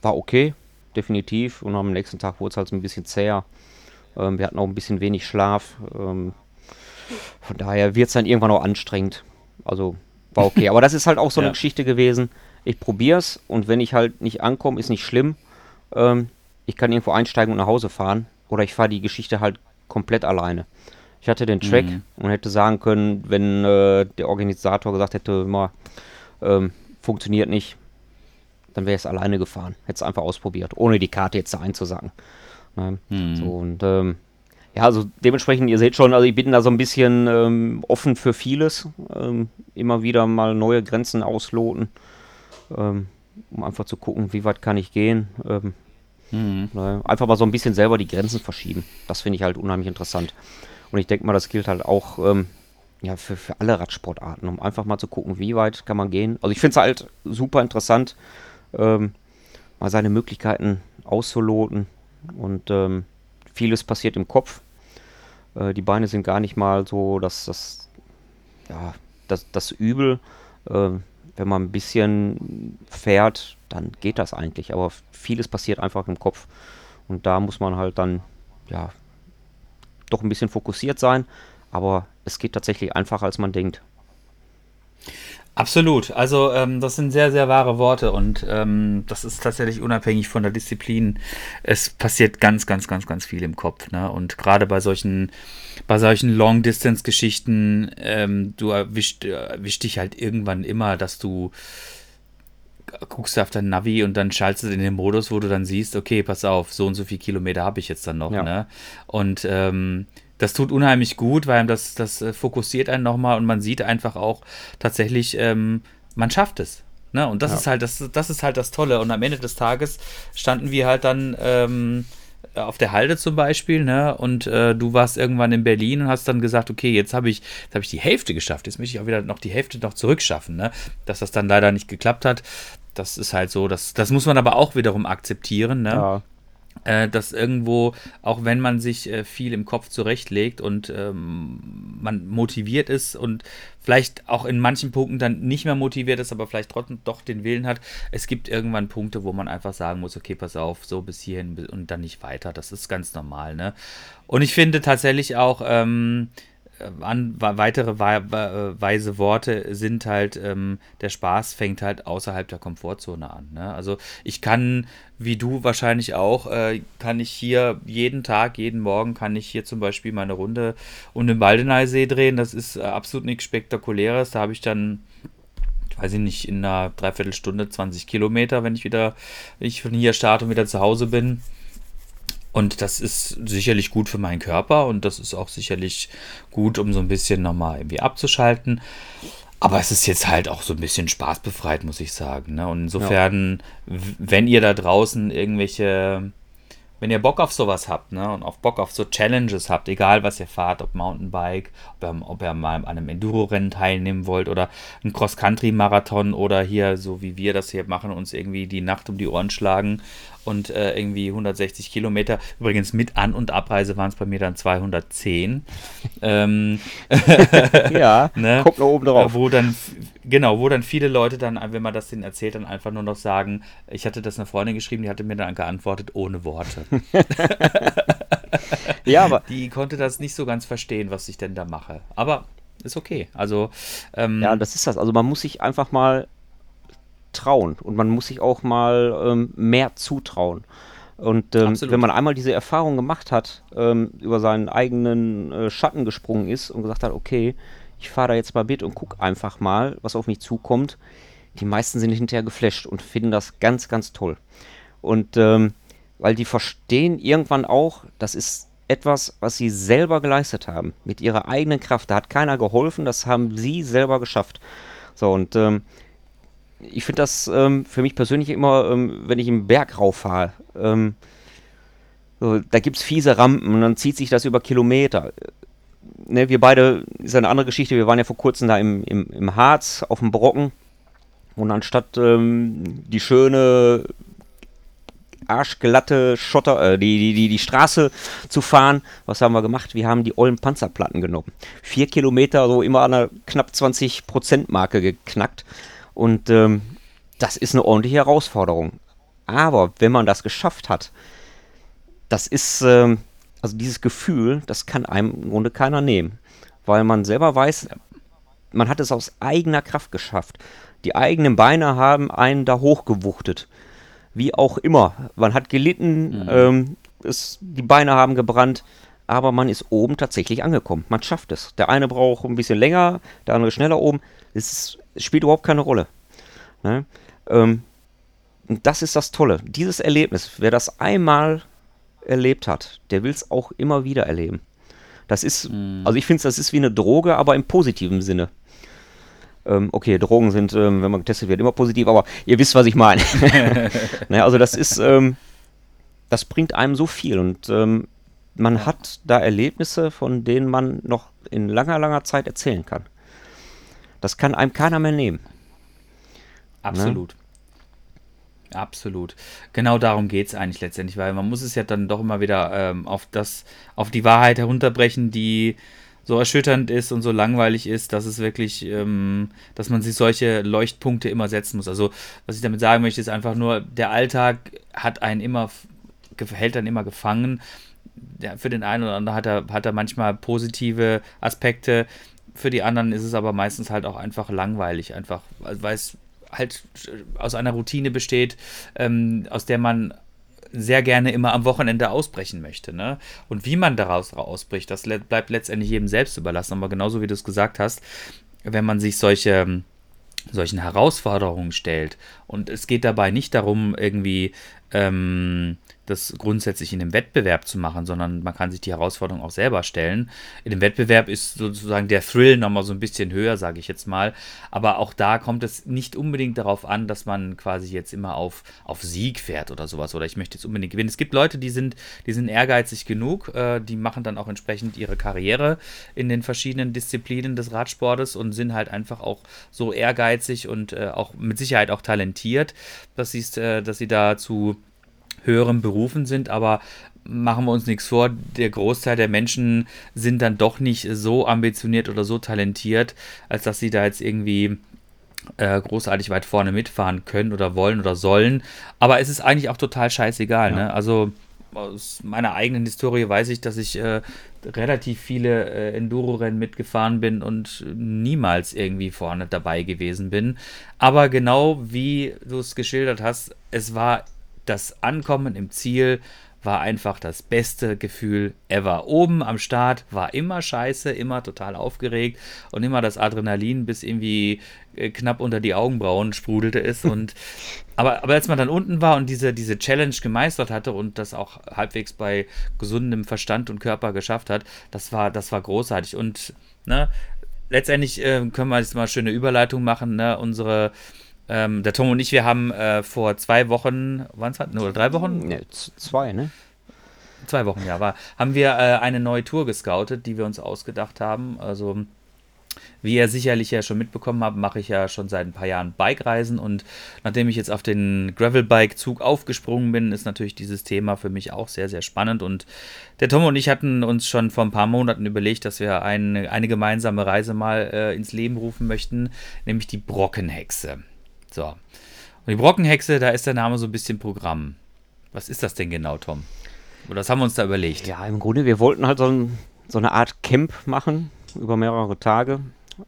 war okay, definitiv. Und am nächsten Tag wurde es halt so ein bisschen zäher. Ähm, wir hatten auch ein bisschen wenig Schlaf. Ähm, von daher wird es dann irgendwann auch anstrengend. Also war okay. Aber das ist halt auch so eine Ja. Geschichte gewesen. Ich probiere es und wenn ich halt nicht ankomme, ist nicht schlimm. Ähm, ich kann irgendwo einsteigen und nach Hause fahren. Oder ich fahre die Geschichte halt komplett alleine. Ich hatte den Track Mhm. und hätte sagen können, wenn äh, der Organisator gesagt hätte, immer ähm, funktioniert nicht, dann wäre ich es alleine gefahren. Hätte es einfach ausprobiert, ohne die Karte jetzt da einzusacken. Ne? Mhm. So und ähm, ja, also dementsprechend, ihr seht schon, also ich bin da so ein bisschen ähm, offen für vieles. Ähm, immer wieder mal neue Grenzen ausloten, ähm, um einfach zu gucken, wie weit kann ich gehen. Ähm, Mhm. ne? Einfach mal so ein bisschen selber die Grenzen verschieben. Das finde ich halt unheimlich interessant. Und ich denke mal, das gilt halt auch ähm, ja, für, für alle Radsportarten, um einfach mal zu gucken, wie weit kann man gehen. Also ich finde es halt super interessant, ähm, mal seine Möglichkeiten auszuloten. Und ähm, vieles passiert im Kopf. Äh, die Beine sind gar nicht mal so das, das, ja, das, das Übel. Ähm, wenn man ein bisschen fährt, dann geht das eigentlich. Aber vieles passiert einfach im Kopf. Und da muss man halt dann, ja, doch ein bisschen fokussiert sein. Aber es geht tatsächlich einfacher, als man denkt. Absolut. Also ähm, das sind sehr, sehr wahre Worte und ähm, das ist tatsächlich unabhängig von der Disziplin. Es passiert ganz, ganz, ganz, ganz viel im Kopf. Ne? Und gerade bei solchen, bei solchen Long-Distance-Geschichten, ähm, du erwischt, erwischt dich halt irgendwann immer, dass du guckst auf dein Navi und dann schaltest du in den Modus, wo du dann siehst, okay, pass auf, so und so viel Kilometer habe ich jetzt dann noch. Ja. Ne? Und ähm, das tut unheimlich gut, weil das, das äh, fokussiert einen nochmal und man sieht einfach auch tatsächlich, ähm, man schafft es. Ne? Und das Ja. ist halt das, das ist halt das Tolle. Und am Ende des Tages standen wir halt dann ähm, auf der Halde zum Beispiel, ne? Und äh, du warst irgendwann in Berlin und hast dann gesagt, okay, jetzt habe ich, jetzt habe ich die Hälfte geschafft, jetzt möchte ich auch wieder noch die Hälfte noch zurückschaffen, ne? Dass das dann leider nicht geklappt hat. Das ist halt so, das, das muss man aber auch wiederum akzeptieren, ne? Ja, äh, dass irgendwo, auch wenn man sich äh, viel im Kopf zurechtlegt und ähm, man motiviert ist und vielleicht auch in manchen Punkten dann nicht mehr motiviert ist, aber vielleicht trotzdem doch den Willen hat, es gibt irgendwann Punkte, wo man einfach sagen muss, okay, pass auf, so bis hierhin und dann nicht weiter. Das ist ganz normal, ne? Und ich finde tatsächlich auch, ähm, äh, an, wa- weitere äh, weise Worte sind halt, ähm, der Spaß fängt halt außerhalb der Komfortzone an. Ne? Also ich kann, wie du wahrscheinlich auch, äh, kann ich hier jeden Tag, jeden Morgen kann ich hier zum Beispiel meine Runde um den Baldeneysee drehen. Das ist äh, absolut nichts Spektakuläres. Da habe ich dann weiß ich nicht, in einer Dreiviertelstunde 20 Kilometer, wenn ich wieder, wenn ich von hier starte und wieder zu Hause bin. Und das ist sicherlich gut für meinen Körper und das ist auch sicherlich gut, um so ein bisschen nochmal irgendwie abzuschalten. Aber es ist jetzt halt auch so ein bisschen spaßbefreit, muss ich sagen. Ne? Und insofern, w- wenn ihr da draußen irgendwelche, wenn ihr Bock auf sowas habt, ne, und auf Bock auf so Challenges habt, egal was ihr fahrt, ob Mountainbike, ob ihr, ob ihr mal an einem Enduro-Rennen teilnehmen wollt oder ein Cross-Country-Marathon oder hier, so wie wir das hier machen, uns irgendwie die Nacht um die Ohren schlagen und äh, irgendwie 160 Kilometer. Übrigens mit An- und Abreise waren es bei mir dann 210. ähm, ja Ne? kommt noch oben drauf. Wo dann, genau, wo dann viele Leute dann, wenn man das denen erzählt, dann einfach nur noch sagen, ich hatte das einer Freundin geschrieben, die hatte mir dann geantwortet, ohne Worte. Ja, aber Die konnte das nicht so ganz verstehen, was ich denn da mache. Aber ist okay. Also, ähm, Ja, das ist das. Also man muss sich einfach mal trauen und man muss sich auch mal ähm, mehr zutrauen. Und ähm, wenn man einmal diese Erfahrung gemacht hat, ähm, über seinen eigenen äh, Schatten gesprungen ist und gesagt hat, okay, ich fahre da jetzt mal mit und guck einfach mal, was auf mich zukommt, die meisten sind hinterher geflasht und finden das ganz, ganz toll. Und ähm, weil die verstehen irgendwann auch, das ist etwas, was sie selber geleistet haben, mit ihrer eigenen Kraft. Da hat keiner geholfen, das haben sie selber geschafft. So, und ähm, ich finde das ähm, für mich persönlich immer, ähm, wenn ich im Berg rauf fahre, ähm, so, da gibt es fiese Rampen und dann zieht sich das über Kilometer. Ne, wir beide, ist eine andere Geschichte, wir waren ja vor kurzem da im, im, im Harz auf dem Brocken und anstatt ähm, die schöne arschglatte Schotter, äh, die, die, die, die Straße zu fahren. Was haben wir gemacht? Wir haben die ollen Panzerplatten genommen. Vier Kilometer, so immer an einer knapp 20 Prozent Marke geknackt. Und ähm, das ist eine ordentliche Herausforderung. Aber wenn man das geschafft hat, das ist ähm, also dieses Gefühl, das kann einem im Grunde keiner nehmen. Weil man selber weiß, man hat es aus eigener Kraft geschafft. Die eigenen Beine haben einen da hochgewuchtet. Wie auch immer. Man hat gelitten, ähm, es, die Beine haben gebrannt, aber man ist oben tatsächlich angekommen. Man schafft es. Der eine braucht ein bisschen länger, der andere schneller oben. Es, ist, es spielt überhaupt keine Rolle. Ne? Ähm, und das ist das Tolle. Dieses Erlebnis, wer das einmal erlebt hat, der will es auch immer wieder erleben. Das ist, also ich finde, das ist wie eine Droge, aber im positiven Sinne. Ähm, okay, Drogen sind, ähm, wenn man getestet wird, immer positiv, aber ihr wisst, was ich meine. naja, also das ist, ähm, das bringt einem so viel und ähm, man hat da Erlebnisse, von denen man noch in langer, langer Zeit erzählen kann. Das kann einem keiner mehr nehmen. Absolut. Absolut. Genau darum geht es eigentlich letztendlich, weil man muss es ja dann doch immer wieder ähm, auf das, auf die Wahrheit herunterbrechen, die so erschütternd ist und so langweilig ist, dass es wirklich, ähm, dass man sich solche Leuchtpunkte immer setzen muss. Also, was ich damit sagen möchte, ist einfach nur, der Alltag hat einen immer, hält dann immer gefangen. Ja, für den einen oder anderen hat er, hat er manchmal positive Aspekte, für die anderen ist es aber meistens halt auch einfach langweilig, einfach, weil es halt aus einer Routine besteht, ähm, aus der man sehr gerne immer am Wochenende ausbrechen möchte. Ne? Und wie man daraus ausbricht, das le bleibt letztendlich jedem selbst überlassen. Aber genauso wie du es gesagt hast, wenn man sich solche solchen Herausforderungen stellt und es geht dabei nicht darum, irgendwie ähm, das grundsätzlich in einem Wettbewerb zu machen, sondern man kann sich die Herausforderung auch selber stellen. In dem Wettbewerb ist sozusagen der Thrill nochmal so ein bisschen höher, sage ich jetzt mal. Aber auch da kommt es nicht unbedingt darauf an, dass man quasi jetzt immer auf, auf Sieg fährt oder sowas. Oder ich möchte jetzt unbedingt gewinnen. Es gibt Leute, die sind, die sind ehrgeizig genug, äh, die machen dann auch entsprechend ihre Karriere in den verschiedenen Disziplinen des Radsportes und sind halt einfach auch so ehrgeizig und äh, auch mit Sicherheit auch talentiert, dass, äh, dass sie dazu höheren Berufen sind, aber machen wir uns nichts vor, der Großteil der Menschen sind dann doch nicht so ambitioniert oder so talentiert, als dass sie da jetzt irgendwie äh, großartig weit vorne mitfahren können oder wollen oder sollen. Aber es ist eigentlich auch total scheißegal. Ja. Ne? Also aus meiner eigenen Historie weiß ich, dass ich äh, relativ viele äh, Enduro-Rennen mitgefahren bin und niemals irgendwie vorne dabei gewesen bin. Aber genau wie du es geschildert hast, es war das Ankommen im Ziel war einfach das beste Gefühl ever. Oben am Start war immer scheiße, immer total aufgeregt und immer das Adrenalin bis irgendwie äh, knapp unter die Augenbrauen sprudelte es. Und aber, aber als man dann unten war und diese, diese Challenge gemeistert hatte und das auch halbwegs bei gesundem Verstand und Körper geschafft hat, das war, das war großartig. Und ne, letztendlich äh, können wir jetzt mal eine schöne Überleitung machen. Ne? Unsere ähm, der Tom und ich, wir haben äh, vor zwei Wochen, wann es hat, oder drei Wochen? Ne, zwei, ne? Zwei Wochen, ja, war, haben wir äh, eine neue Tour gescoutet, die wir uns ausgedacht haben. Also, wie ihr sicherlich ja schon mitbekommen habt, mache ich ja schon seit ein paar Jahren Bike-Reisen und nachdem ich jetzt auf den Gravel-Bike-Zug aufgesprungen bin, ist natürlich dieses Thema für mich auch sehr, sehr spannend. Und der Tom und ich hatten uns schon vor ein paar Monaten überlegt, dass wir eine, eine gemeinsame Reise mal äh, ins Leben rufen möchten, nämlich die Brockenhexe. So. Und die Brockenhexe, da ist der Name so ein bisschen Programm. Was ist das denn genau, Tom? Oder was haben wir uns da überlegt? Ja, im Grunde, wir wollten halt so, ein, so eine Art Camp machen über mehrere Tage.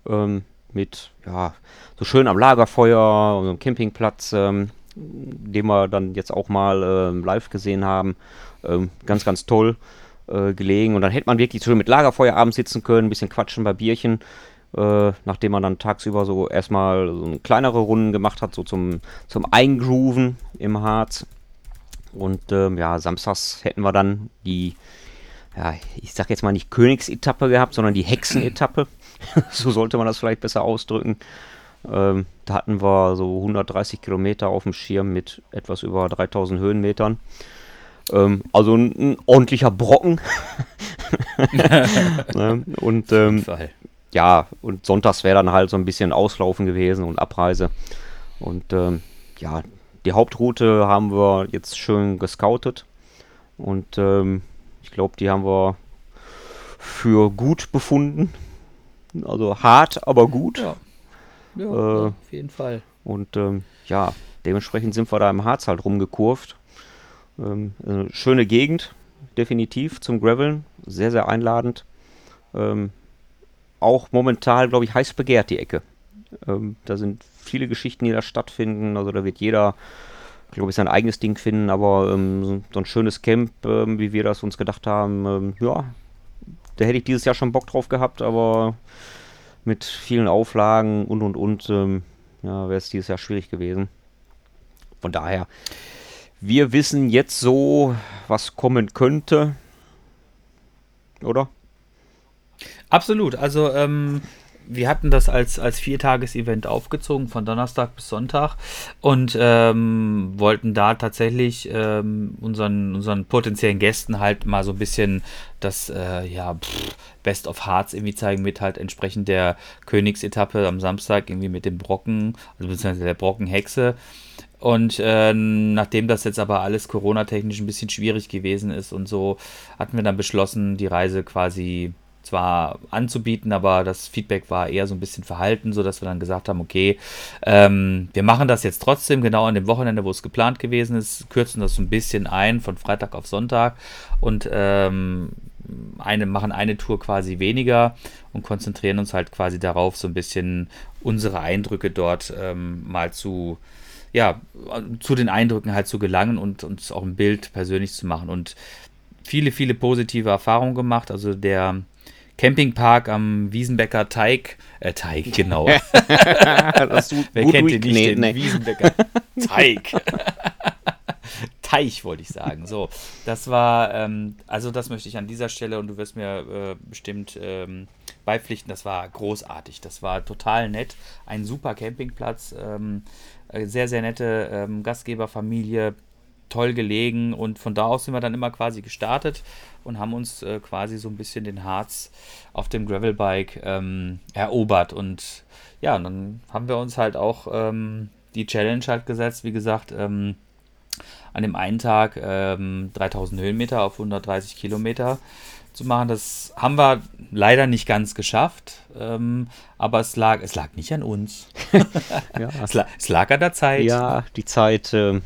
Ähm, mit, ja, so schön am Lagerfeuer so einem Campingplatz, ähm, den wir dann jetzt auch mal ähm, live gesehen haben. Ähm, ganz, ganz toll äh, gelegen. Und dann hätte man wirklich schön mit Lagerfeuer abends sitzen können, ein bisschen quatschen bei Bierchen äh, nachdem man dann tagsüber so erstmal so kleinere Runden gemacht hat, so zum, zum Eingrooven im Harz. Und ähm, ja, samstags hätten wir dann die, ja, ich sag jetzt mal nicht Königsetappe gehabt, sondern die Hexenetappe. so sollte man das vielleicht besser ausdrücken. Ähm, da hatten wir so 130 Kilometer auf dem Schirm mit etwas über 3000 Höhenmetern. Ähm, also ein, ein, ordentlicher Brocken. ne? Und ähm, ja, und sonntags wäre dann halt so ein bisschen Auslaufen gewesen und Abreise. Und ähm, ja, die Hauptroute haben wir jetzt schön gescoutet. Und ähm, ich glaube, die haben wir für gut befunden. Also hart, aber gut. Ja, ja äh, auf jeden Fall. Und ähm, ja, dementsprechend sind wir da im Harz halt rumgekurvt. Ähm, schöne Gegend. definitiv zum Graveln. Sehr, sehr einladend. Ähm, auch momentan, glaube ich, heiß begehrt die Ecke. Ähm, da sind viele Geschichten, die da stattfinden. Also da wird jeder, glaube ich, sein eigenes Ding finden. Aber ähm, so ein schönes Camp, ähm, wie wir das uns gedacht haben, ähm, ja, da hätte ich dieses Jahr schon Bock drauf gehabt. Aber mit vielen Auflagen und und und, ähm, ja, wäre es dieses Jahr schwierig gewesen. Von daher, wir wissen jetzt so, was kommen könnte. Oder? Absolut. Also ähm, wir hatten das als, als Viertages-Event aufgezogen, von Donnerstag bis Sonntag und ähm, wollten da tatsächlich ähm, unseren, unseren potenziellen Gästen halt mal so ein bisschen das äh, ja, Best of Hearts irgendwie zeigen mit halt entsprechend der Königsetappe am Samstag irgendwie mit dem Brocken, also beziehungsweise der Brockenhexe. Und äh, nachdem das jetzt aber alles Corona-technisch ein bisschen schwierig gewesen ist und so, hatten wir dann beschlossen, die Reise quasi zwar anzubieten, aber das Feedback war eher so ein bisschen verhalten, sodass wir dann gesagt haben, okay, ähm, wir machen das jetzt trotzdem genau an dem Wochenende, wo es geplant gewesen ist, kürzen das so ein bisschen ein von Freitag auf Sonntag und ähm, eine, machen eine Tour quasi weniger und konzentrieren uns halt quasi darauf, so ein bisschen unsere Eindrücke dort ähm, mal zu ja, zu den Eindrücken halt zu gelangen und uns auch ein Bild persönlich zu machen und viele, viele positive Erfahrungen gemacht. Also der Campingpark am Wiesenbecker Teig, äh, Teig, genau. du, Wer kennt den nicht, nee, den nee. Wiesenbecker Teig. Teich wollte ich sagen. So, das war, ähm, also das möchte ich an dieser Stelle und du wirst mir äh, bestimmt ähm, beipflichten, das war großartig. Das war total nett. Ein super Campingplatz, ähm, äh, sehr, sehr nette ähm, Gastgeberfamilie, toll gelegen und von da aus sind wir dann immer quasi gestartet und haben uns äh, quasi so ein bisschen den Harz auf dem Gravelbike ähm, erobert und ja, und dann haben wir uns halt auch ähm, die Challenge halt gesetzt, wie gesagt, ähm, an dem einen Tag 3000 ähm, Höhenmeter auf 130 Kilometer zu machen. Das haben wir leider nicht ganz geschafft, ähm, aber es lag, es lag nicht an uns. ja. es, lag, es, lag, an der Zeit. Ja, die Zeit, äh,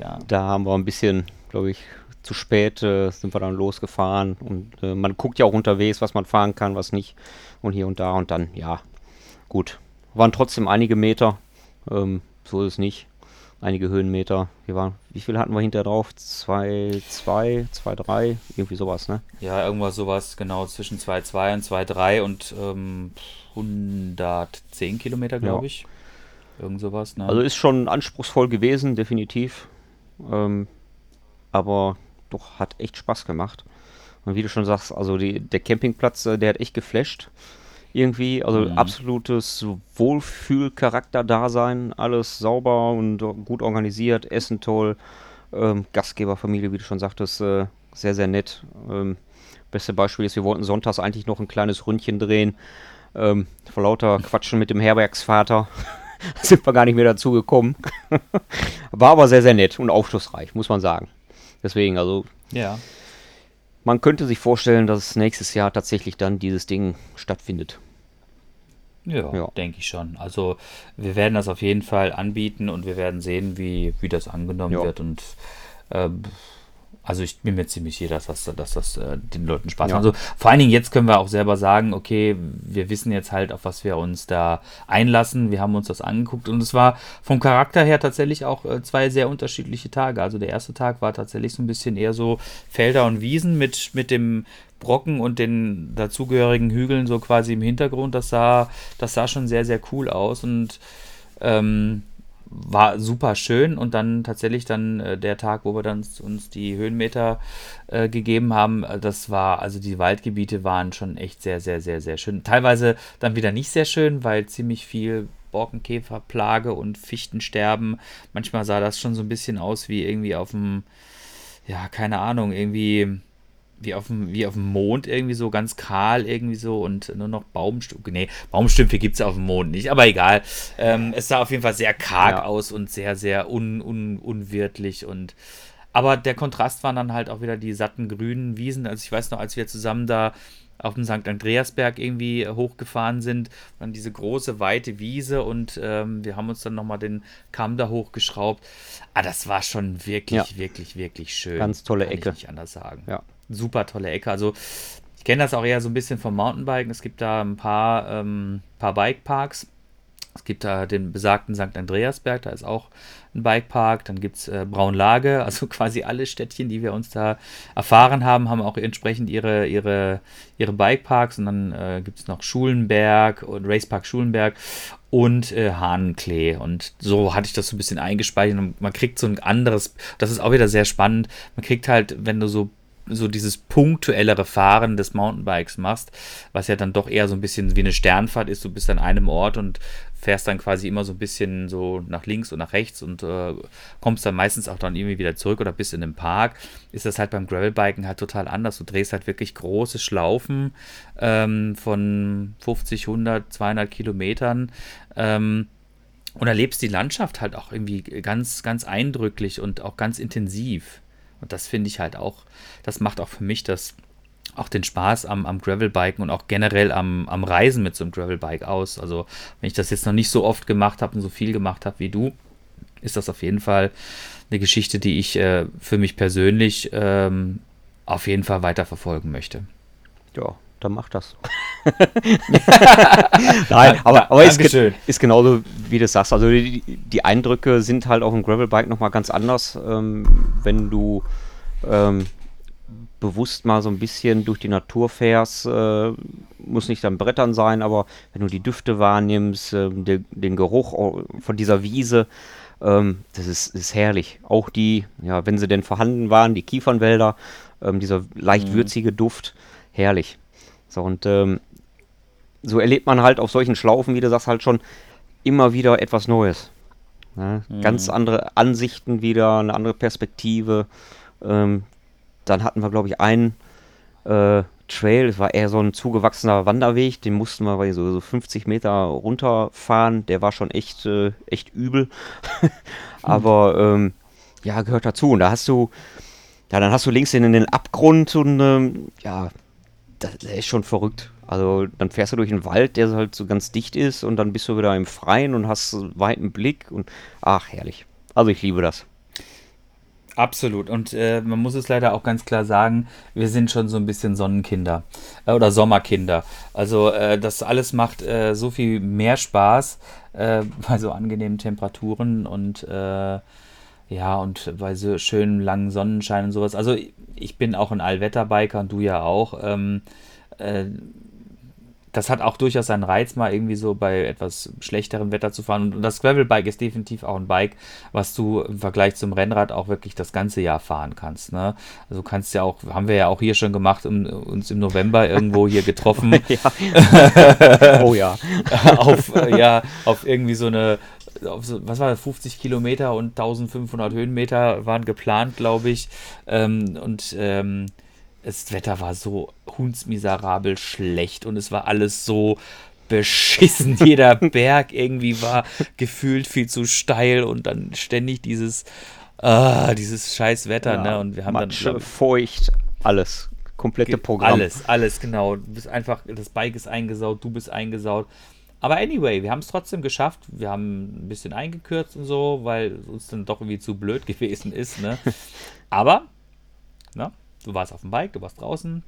ja. da haben wir ein bisschen, glaube ich, zu spät äh, sind wir dann losgefahren und äh, man guckt ja auch unterwegs, was man fahren kann, was nicht und hier und da und dann, ja, gut. Waren trotzdem einige Meter, ähm, so ist es nicht einige Höhenmeter. Wir waren, wie viel hatten wir hinter drauf? 2, 2, 2, 3, irgendwie sowas, ne? Ja, irgendwas sowas, genau, zwischen 2, 2 und 2, 3 und ähm, 110 Kilometer, glaube ja. ich. Irgend sowas, ne? Also ist schon anspruchsvoll gewesen, definitiv. Ähm, aber doch, hat echt Spaß gemacht. Und wie du schon sagst, also die, der Campingplatz, äh, der hat echt geflasht irgendwie. Also mhm. absolutes Wohlfühlcharakter-Dasein, alles sauber und gut organisiert, Essen toll, ähm, Gastgeberfamilie, wie du schon sagtest, äh, sehr, sehr nett. Ähm, beste Beispiel ist, wir wollten sonntags eigentlich noch ein kleines Ründchen drehen. Ähm, vor lauter Quatschen mit dem Herbergsvater sind wir gar nicht mehr dazu gekommen. War aber sehr, sehr nett und aufschlussreich, muss man sagen. Deswegen, also. Ja. Man könnte sich vorstellen, dass nächstes Jahr tatsächlich dann dieses Ding stattfindet. Ja, ja. denke ich schon. Also wir werden das auf jeden Fall anbieten und wir werden sehen, wie, wie das angenommen ja. wird. Und äh, also ich bin mir ziemlich sicher, dass das, dass das äh, den Leuten Spaß ja. macht. Also vor allen Dingen jetzt können wir auch selber sagen, okay, wir wissen jetzt halt, auf was wir uns da einlassen. Wir haben uns das angeguckt und es war vom Charakter her tatsächlich auch äh, zwei sehr unterschiedliche Tage. Also der erste Tag war tatsächlich so ein bisschen eher so Felder und Wiesen mit, mit dem Brocken und den dazugehörigen Hügeln so quasi im Hintergrund. Das sah, das sah schon sehr, sehr cool aus und ähm, war super schön. Und dann tatsächlich dann äh, der Tag, wo wir dann uns die Höhenmeter äh, gegeben haben, äh, das war, also die Waldgebiete waren schon echt sehr, sehr, sehr, sehr schön. Teilweise dann wieder nicht sehr schön, weil ziemlich viel Borkenkäferplage und Fichtensterben. Manchmal sah das schon so ein bisschen aus wie irgendwie auf dem, ja, keine Ahnung, irgendwie wie auf dem, wie auf dem Mond irgendwie so ganz kahl irgendwie so und nur noch Baumstücke. Nee, Baumstümpfe gibt es auf dem Mond nicht, aber egal. Ähm, es sah auf jeden Fall sehr karg ja. aus und sehr, sehr un, un, unwirtlich und aber der Kontrast waren dann halt auch wieder die satten grünen Wiesen. Also ich weiß noch, als wir zusammen da auf dem St. Andreasberg irgendwie hochgefahren sind. Dann diese große, weite Wiese und ähm, wir haben uns dann nochmal den Kamm da hochgeschraubt. Ah, das war schon wirklich, ja. wirklich, wirklich schön. Ganz tolle Kann Ecke. Ich nicht anders sagen. Ja. Super tolle Ecke. Also ich kenne das auch eher so ein bisschen vom Mountainbiken. Es gibt da ein paar, ähm, paar Bikeparks. Es gibt da den besagten St. Andreasberg, da ist auch ein Bikepark. Dann gibt es äh, Braunlage, also quasi alle Städtchen, die wir uns da erfahren haben, haben auch entsprechend ihre, ihre, ihre Bikeparks. Und dann äh, gibt es noch Schulenberg und Racepark Schulenberg und äh, Hahnenklee. Und so hatte ich das so ein bisschen eingespeichert. Und man kriegt so ein anderes, das ist auch wieder sehr spannend. Man kriegt halt, wenn du so so dieses punktuellere Fahren des Mountainbikes machst, was ja dann doch eher so ein bisschen wie eine Sternfahrt ist. Du bist an einem Ort und fährst dann quasi immer so ein bisschen so nach links und nach rechts und äh, kommst dann meistens auch dann irgendwie wieder zurück oder bist in einem Park. Ist das halt beim Gravelbiken halt total anders. Du drehst halt wirklich große Schlaufen ähm, von 50, 100, 200 Kilometern. Ähm, und erlebst die Landschaft halt auch irgendwie ganz, ganz eindrücklich und auch ganz intensiv. Und das finde ich halt auch, das macht auch für mich das, auch den Spaß am, am Gravelbiken und auch generell am, am Reisen mit so einem Gravelbike aus. Also, wenn ich das jetzt noch nicht so oft gemacht habe und so viel gemacht habe wie du, ist das auf jeden Fall eine Geschichte, die ich äh, für mich persönlich ähm, auf jeden Fall weiterverfolgen möchte. Ja, dann mach das. Nein, aber, aber ist, ge ist, genauso, wie du sagst. Also die, die, Eindrücke sind halt auf dem Gravelbike nochmal ganz anders, ähm, wenn du ähm, bewusst mal so ein bisschen durch die Natur fährst. Äh, muss nicht dann Brettern sein, aber wenn du die Düfte wahrnimmst, äh, den, den, Geruch von dieser Wiese, ähm, das ist, ist, herrlich. Auch die, ja, wenn sie denn vorhanden waren, die Kiefernwälder, ähm, dieser leicht mhm. würzige Duft, herrlich. So, und ähm, so erlebt man halt auf solchen Schlaufen, wie du sagst, halt schon immer wieder etwas Neues. Ne? Mhm. Ganz andere Ansichten wieder, eine andere Perspektive. Ähm, dann hatten wir, glaube ich, einen äh, Trail, es war eher so ein zugewachsener Wanderweg, den mussten wir so, so 50 Meter runterfahren. Der war schon echt, äh, echt übel. Aber ähm, ja, gehört dazu. Und da hast du, ja, dann hast du links in, in den Abgrund und ähm, ja, das, ist schon verrückt. Also dann fährst du durch einen Wald, der halt so ganz dicht ist und dann bist du wieder im Freien und hast einen weiten Blick und ach, herrlich. Also ich liebe das. Absolut. Und äh, man muss es leider auch ganz klar sagen, wir sind schon so ein bisschen Sonnenkinder äh, oder Sommerkinder. Also äh, das alles macht äh, so viel mehr Spaß äh, bei so angenehmen Temperaturen und äh, ja, und bei so schönem langen Sonnenschein und sowas. Also ich bin auch ein Allwetterbiker und du ja auch. Ähm, das hat auch durchaus seinen Reiz, mal irgendwie so bei etwas schlechterem Wetter zu fahren. Und das Gravelbike ist definitiv auch ein Bike, was du im Vergleich zum Rennrad auch wirklich das ganze Jahr fahren kannst. Ne? Also du kannst ja auch, haben wir ja auch hier schon gemacht, um, uns im November irgendwo hier getroffen. oh ja. auf, ja, auf irgendwie so eine, was war das, 50 Kilometer und 1500 Höhenmeter waren geplant, glaube ich. Ähm, und ähm, das Wetter war so hundsmiserabel schlecht und es war alles so beschissen. Jeder Berg irgendwie war gefühlt viel zu steil und dann ständig dieses, ah, dieses scheiß Wetter, ja, ne? Und wir haben Matsche, dann. feucht, alles. Komplette Programm. Alles, alles, genau. Du bist einfach, das Bike ist eingesaut, du bist eingesaut. Aber anyway, wir haben es trotzdem geschafft. Wir haben ein bisschen eingekürzt und so, weil uns dann doch irgendwie zu blöd gewesen ist. Ne? Aber, ne? du warst auf dem Bike, du warst draußen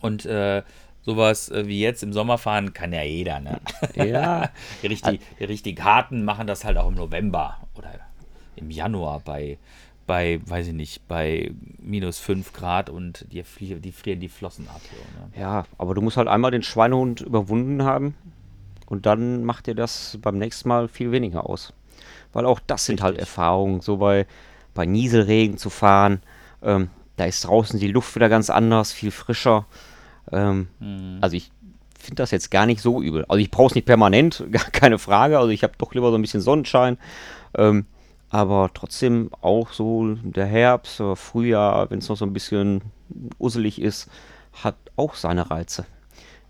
und äh, sowas äh, wie jetzt im Sommer fahren kann ja jeder, ne? Ja. die, richtig, die richtig harten machen das halt auch im November oder im Januar bei, bei, weiß ich nicht, bei minus 5 Grad und die, die frieren die Flossen ab. So, ne? Ja, aber du musst halt einmal den Schweinehund überwunden haben und dann macht dir das beim nächsten Mal viel weniger aus. Weil auch das sind halt Richtig. halt Erfahrungen, so bei, bei Nieselregen zu fahren. Ähm, da ist draußen die Luft wieder ganz anders, viel frischer. Ähm, mhm. Also ich finde das jetzt gar nicht so übel. Also ich brauche es nicht permanent, gar keine Frage. Also ich habe doch lieber so ein bisschen Sonnenschein. Ähm, aber trotzdem auch so der Herbst, oder Frühjahr, wenn es noch so ein bisschen uselig ist, hat auch seine Reize.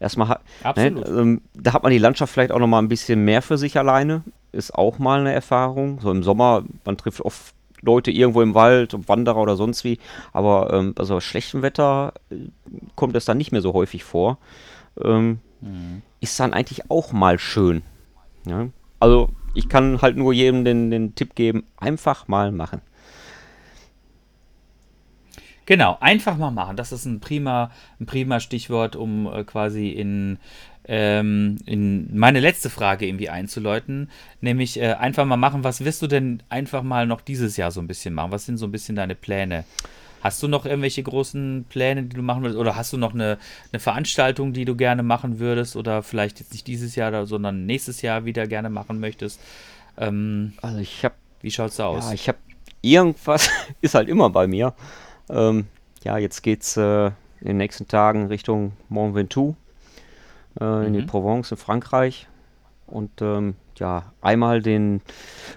Erstmal hat, ne, ähm, da hat man die Landschaft vielleicht auch noch mal ein bisschen mehr für sich alleine. Ist auch mal eine Erfahrung. So im Sommer, man trifft oft Leute irgendwo im Wald, Wanderer oder sonst wie. Aber ähm, also bei schlechtem Wetter äh, kommt es dann nicht mehr so häufig vor. Ähm, mhm. Ist dann eigentlich auch mal schön. Ja? Also ich kann halt nur jedem den, den Tipp geben, einfach mal machen. Genau, einfach mal machen. Das ist ein prima, ein prima Stichwort, um äh, quasi in, ähm, in meine letzte Frage irgendwie einzuläuten. Nämlich äh, einfach mal machen. Was wirst du denn einfach mal noch dieses Jahr so ein bisschen machen? Was sind so ein bisschen deine Pläne? Hast du noch irgendwelche großen Pläne, die du machen würdest? Oder hast du noch eine, eine Veranstaltung, die du gerne machen würdest? Oder vielleicht jetzt nicht dieses Jahr, sondern nächstes Jahr wieder gerne machen möchtest? Ähm, also ich habe... Wie schaut's da aus? Ja, ich habe irgendwas, ist halt immer bei mir. Ähm, ja, jetzt geht's äh, in den nächsten Tagen Richtung Mont Ventoux, äh, mhm. in die mhm. Provence in Frankreich. Und ähm, ja, einmal den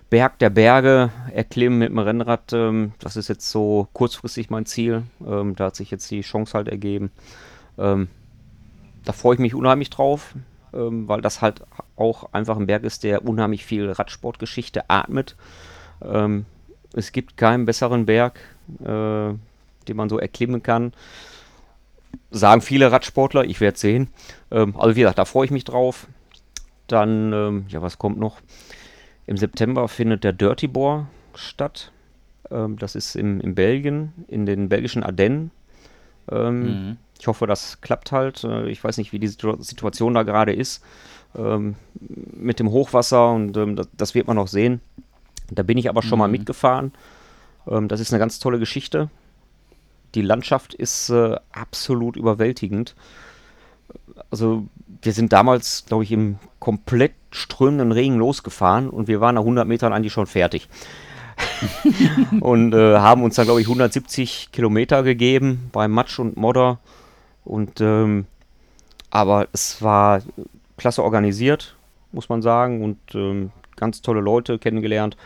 Berg der Berge erklimmen mit dem Rennrad. Ähm, das ist jetzt so kurzfristig mein Ziel. Ähm, da hat sich jetzt die Chance halt ergeben. Ähm, da freue ich mich unheimlich drauf, ähm, weil das halt auch einfach ein Berg ist, der unheimlich viel Radsportgeschichte atmet. Ähm, es gibt keinen besseren Berg, äh, den man so erklimmen kann. Sagen viele Radsportler, ich werde sehen. Ähm, also wie gesagt, da freue ich mich drauf. Dann, ähm, ja, was kommt noch? Im September findet der Dirty Boar statt. Ähm, das ist im, in Belgien, in den belgischen Ardennen. Ähm, mhm. Ich hoffe, das klappt halt. Äh, ich weiß nicht, wie die Situation da gerade ist ähm, mit dem Hochwasser und ähm, das, das, wird man noch sehen. Da bin ich aber schon mhm. mal mitgefahren. Ähm, das ist eine ganz tolle Geschichte. Die Landschaft ist äh, absolut überwältigend. Also wir sind damals, glaube ich, im komplett strömenden Regen losgefahren und wir waren nach 100 Metern eigentlich schon fertig. und äh, haben uns dann, glaube ich, 170 Kilometer gegeben bei Matsch und Modder. Und ähm, aber es war klasse organisiert, muss man sagen, und ähm, ganz tolle Leute kennengelernt,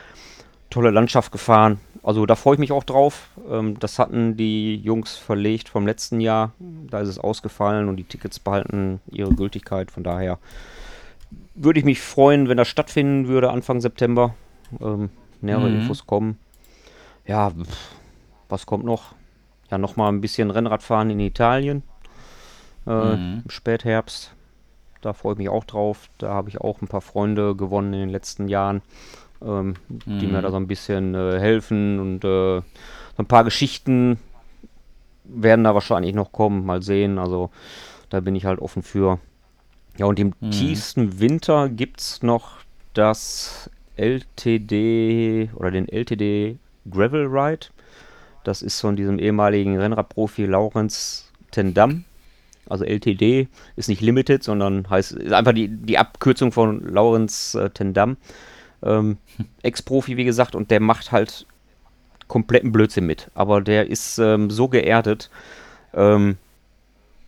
tolle Landschaft gefahren. Also da freue ich mich auch drauf. Ähm, das hatten die Jungs verlegt vom letzten Jahr. Da ist es ausgefallen und die Tickets behalten ihre Gültigkeit. Von daher würde ich mich freuen, wenn das stattfinden würde Anfang September. Ähm, nähere mhm. Infos kommen. Ja, was kommt noch? Ja, nochmal ein bisschen Rennradfahren in Italien. Äh, mhm. Im Spätherbst. Da freue ich mich auch drauf. Da habe ich auch ein paar Freunde gewonnen in den letzten Jahren ähm, mhm. die mir da so ein bisschen äh, helfen und äh, so ein paar Geschichten werden da wahrscheinlich noch kommen, mal sehen. Also da bin ich halt offen für. Ja, und im mhm. tiefsten Winter gibt es noch das LTD oder den LTD Gravel Ride. Das ist von diesem ehemaligen Rennradprofi Laurenz Tendam. Also LTD ist nicht Limited, sondern heißt ist einfach die, die Abkürzung von Laurenz äh, Tendam. Ähm, Ex-Profi, wie gesagt, und der macht halt kompletten Blödsinn mit. Aber der ist ähm, so geerdet. Ähm,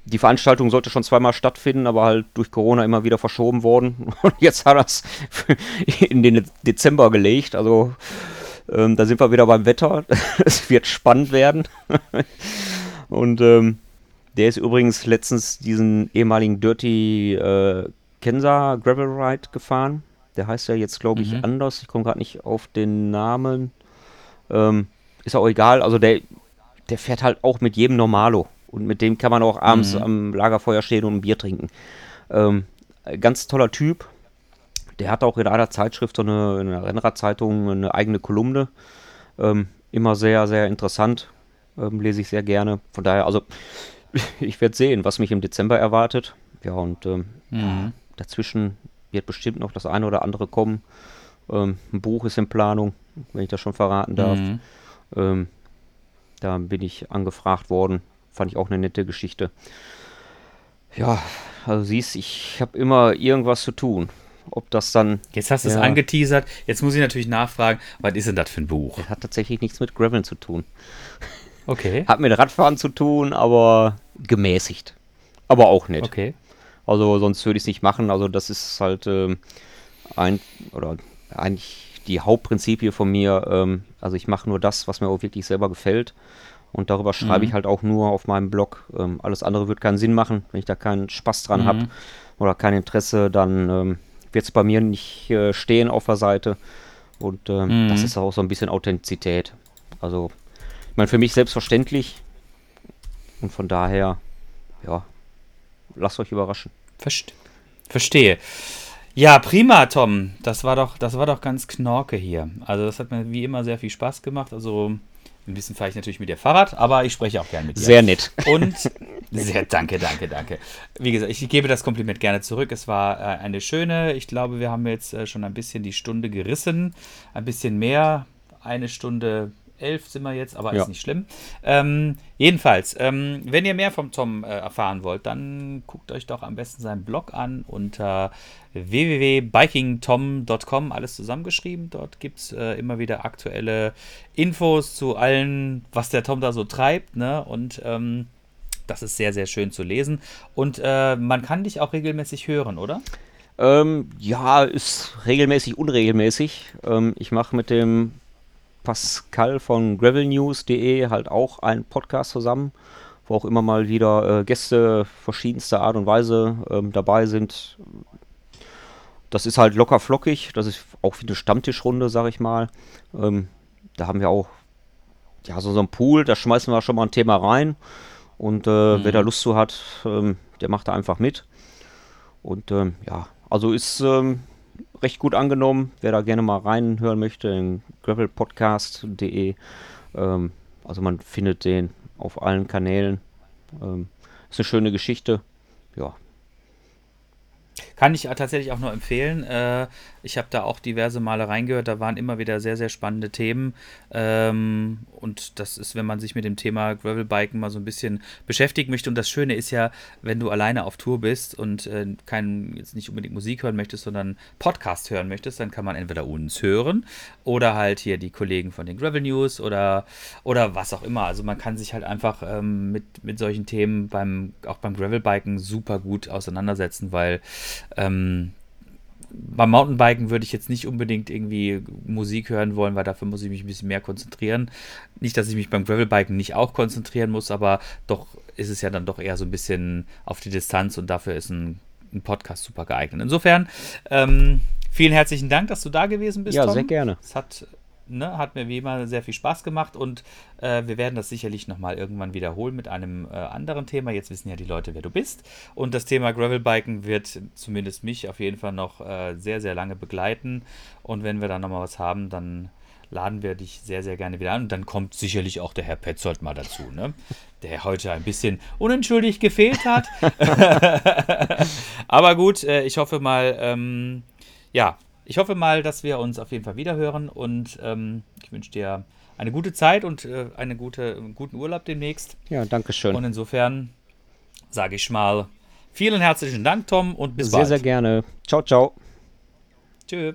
die Veranstaltung sollte schon zweimal stattfinden, aber halt durch Corona immer wieder verschoben worden. Und jetzt hat er es in den Dezember gelegt. Also ähm, da sind wir wieder beim Wetter. es wird spannend werden. Und ähm, der ist übrigens letztens diesen ehemaligen Dirty äh, Kensa Gravel Ride gefahren. Der heißt ja jetzt, glaube ich, mhm. anders. Ich komme gerade nicht auf den Namen. Ähm, ist auch egal. Also der, der fährt halt auch mit jedem Normalo. Und mit dem kann man auch abends mhm. am Lagerfeuer stehen und ein Bier trinken. Ähm, ganz toller Typ. Der hat auch in einer Zeitschrift, so eine, in einer Rennradzeitung, eine eigene Kolumne. Ähm, immer sehr, sehr interessant. Ähm, lese ich sehr gerne. Von daher, also ich werde sehen, was mich im Dezember erwartet. Ja, und ähm, mhm. dazwischen wird bestimmt noch das eine oder andere kommen. Ähm, ein Buch ist in Planung, wenn ich das schon verraten darf. Mhm. Ähm, da bin ich angefragt worden. Fand ich auch eine nette Geschichte. Ja, also siehst, ich habe immer irgendwas zu tun. Ob das dann. Jetzt hast du ja, es angeteasert. Jetzt muss ich natürlich nachfragen, was ist denn das für ein Buch? Das hat tatsächlich nichts mit Graveln zu tun. Okay. Hat mit Radfahren zu tun, aber gemäßigt. Aber auch nicht. Okay. Also sonst würde ich es nicht machen. Also das ist halt ähm, ein oder eigentlich die Hauptprinzipie von mir. Ähm, also ich mache nur das, was mir auch wirklich selber gefällt. Und darüber schreibe mhm. ich halt auch nur auf meinem Blog. Ähm, alles andere wird keinen Sinn machen, wenn ich da keinen Spaß dran mhm. habe oder kein Interesse, dann ähm, wird es bei mir nicht äh, stehen auf der Seite. Und ähm, Mhm. das ist auch so ein bisschen Authentizität. Also, ich meine, für mich selbstverständlich. Und von daher, ja, lasst euch überraschen. Verste Verstehe. Ja, prima, Tom. Das war doch, das war doch ganz knorke hier. Also das hat mir wie immer sehr viel Spaß gemacht. Also ein bisschen fahre ich natürlich mit dir Fahrrad, aber ich spreche auch gern mit dir. Sehr nett. Und sehr danke, danke, danke. Wie gesagt, ich gebe das Kompliment gerne zurück. Es war äh, eine schöne, ich glaube, wir haben jetzt äh, schon ein bisschen die Stunde gerissen. Ein bisschen mehr. Eine Stunde elf sind wir jetzt, aber Ja. ist nicht schlimm. Ähm, jedenfalls, ähm, wenn ihr mehr vom Tom äh, erfahren wollt, dann guckt euch doch am besten seinen Blog an unter www.bikingtom.com, alles zusammengeschrieben. Dort gibt es äh, immer wieder aktuelle Infos zu allen, was der Tom da so treibt. Ne? Und ähm, das ist sehr, sehr schön zu lesen. Und äh, man kann dich auch regelmäßig hören, oder? Ähm, ja, ist regelmäßig, unregelmäßig. Ähm, ich mache mit dem Pascal von gravelnews.de halt auch einen Podcast zusammen, wo auch immer mal wieder äh, Gäste verschiedenster Art und Weise ähm, dabei sind. Das ist halt locker flockig, das ist auch wie eine Stammtischrunde, sag ich mal. Ähm, da haben wir auch ja, so, so ein Pool, da schmeißen wir schon mal ein Thema rein. Und äh, wer da Lust zu hat, ähm, der macht da einfach mit. Und ähm, ja, also ist ähm, recht gut angenommen. Wer da gerne mal reinhören möchte, in gravelpodcast.de. Ähm, also man findet den auf allen Kanälen. Ähm, ist eine schöne Geschichte. Ja, Kann ich tatsächlich auch nur empfehlen. Äh, ich habe da auch diverse Male reingehört. Da waren immer wieder sehr, sehr spannende Themen. Ähm, und das ist, wenn man sich mit dem Thema Gravelbiken mal so ein bisschen beschäftigen möchte. Und das Schöne ist ja, wenn du alleine auf Tour bist und äh, kein, jetzt nicht unbedingt Musik hören möchtest, sondern Podcast hören möchtest, dann kann man entweder uns hören oder halt hier die Kollegen von den Gravel News oder, oder was auch immer. Also man kann sich halt einfach ähm, mit, mit solchen Themen beim, auch beim Gravelbiken super gut auseinandersetzen, weil ähm, beim Mountainbiken würde ich jetzt nicht unbedingt irgendwie Musik hören wollen, weil dafür muss ich mich ein bisschen mehr konzentrieren. Nicht, dass ich mich beim Gravelbiken nicht auch konzentrieren muss, aber doch ist es ja dann doch eher so ein bisschen auf die Distanz und dafür ist ein, ein Podcast super geeignet. Insofern, ähm, vielen herzlichen Dank, dass du da gewesen bist. Ja, Tom. sehr gerne. Es hat, ne, hat mir wie immer sehr viel Spaß gemacht und äh, wir werden das sicherlich nochmal irgendwann wiederholen mit einem äh, anderen Thema. Jetzt wissen ja die Leute, wer du bist. Und das Thema Gravelbiken wird zumindest mich auf jeden Fall noch äh, sehr, sehr lange begleiten. Und wenn wir dann nochmal was haben, dann laden wir dich sehr, sehr gerne wieder an. Und dann kommt sicherlich auch der Herr Petzold mal dazu, ne? der heute ein bisschen unentschuldigt gefehlt hat. Aber gut, äh, ich hoffe mal, ähm, ja, ich hoffe mal, dass wir uns auf jeden Fall wiederhören und ähm, ich wünsche dir eine gute Zeit und äh, eine gute, einen guten Urlaub demnächst. Ja, danke schön. Und insofern sage ich mal vielen herzlichen Dank, Tom, und bis sehr, bald. sehr gerne. Ciao, ciao. Tschö.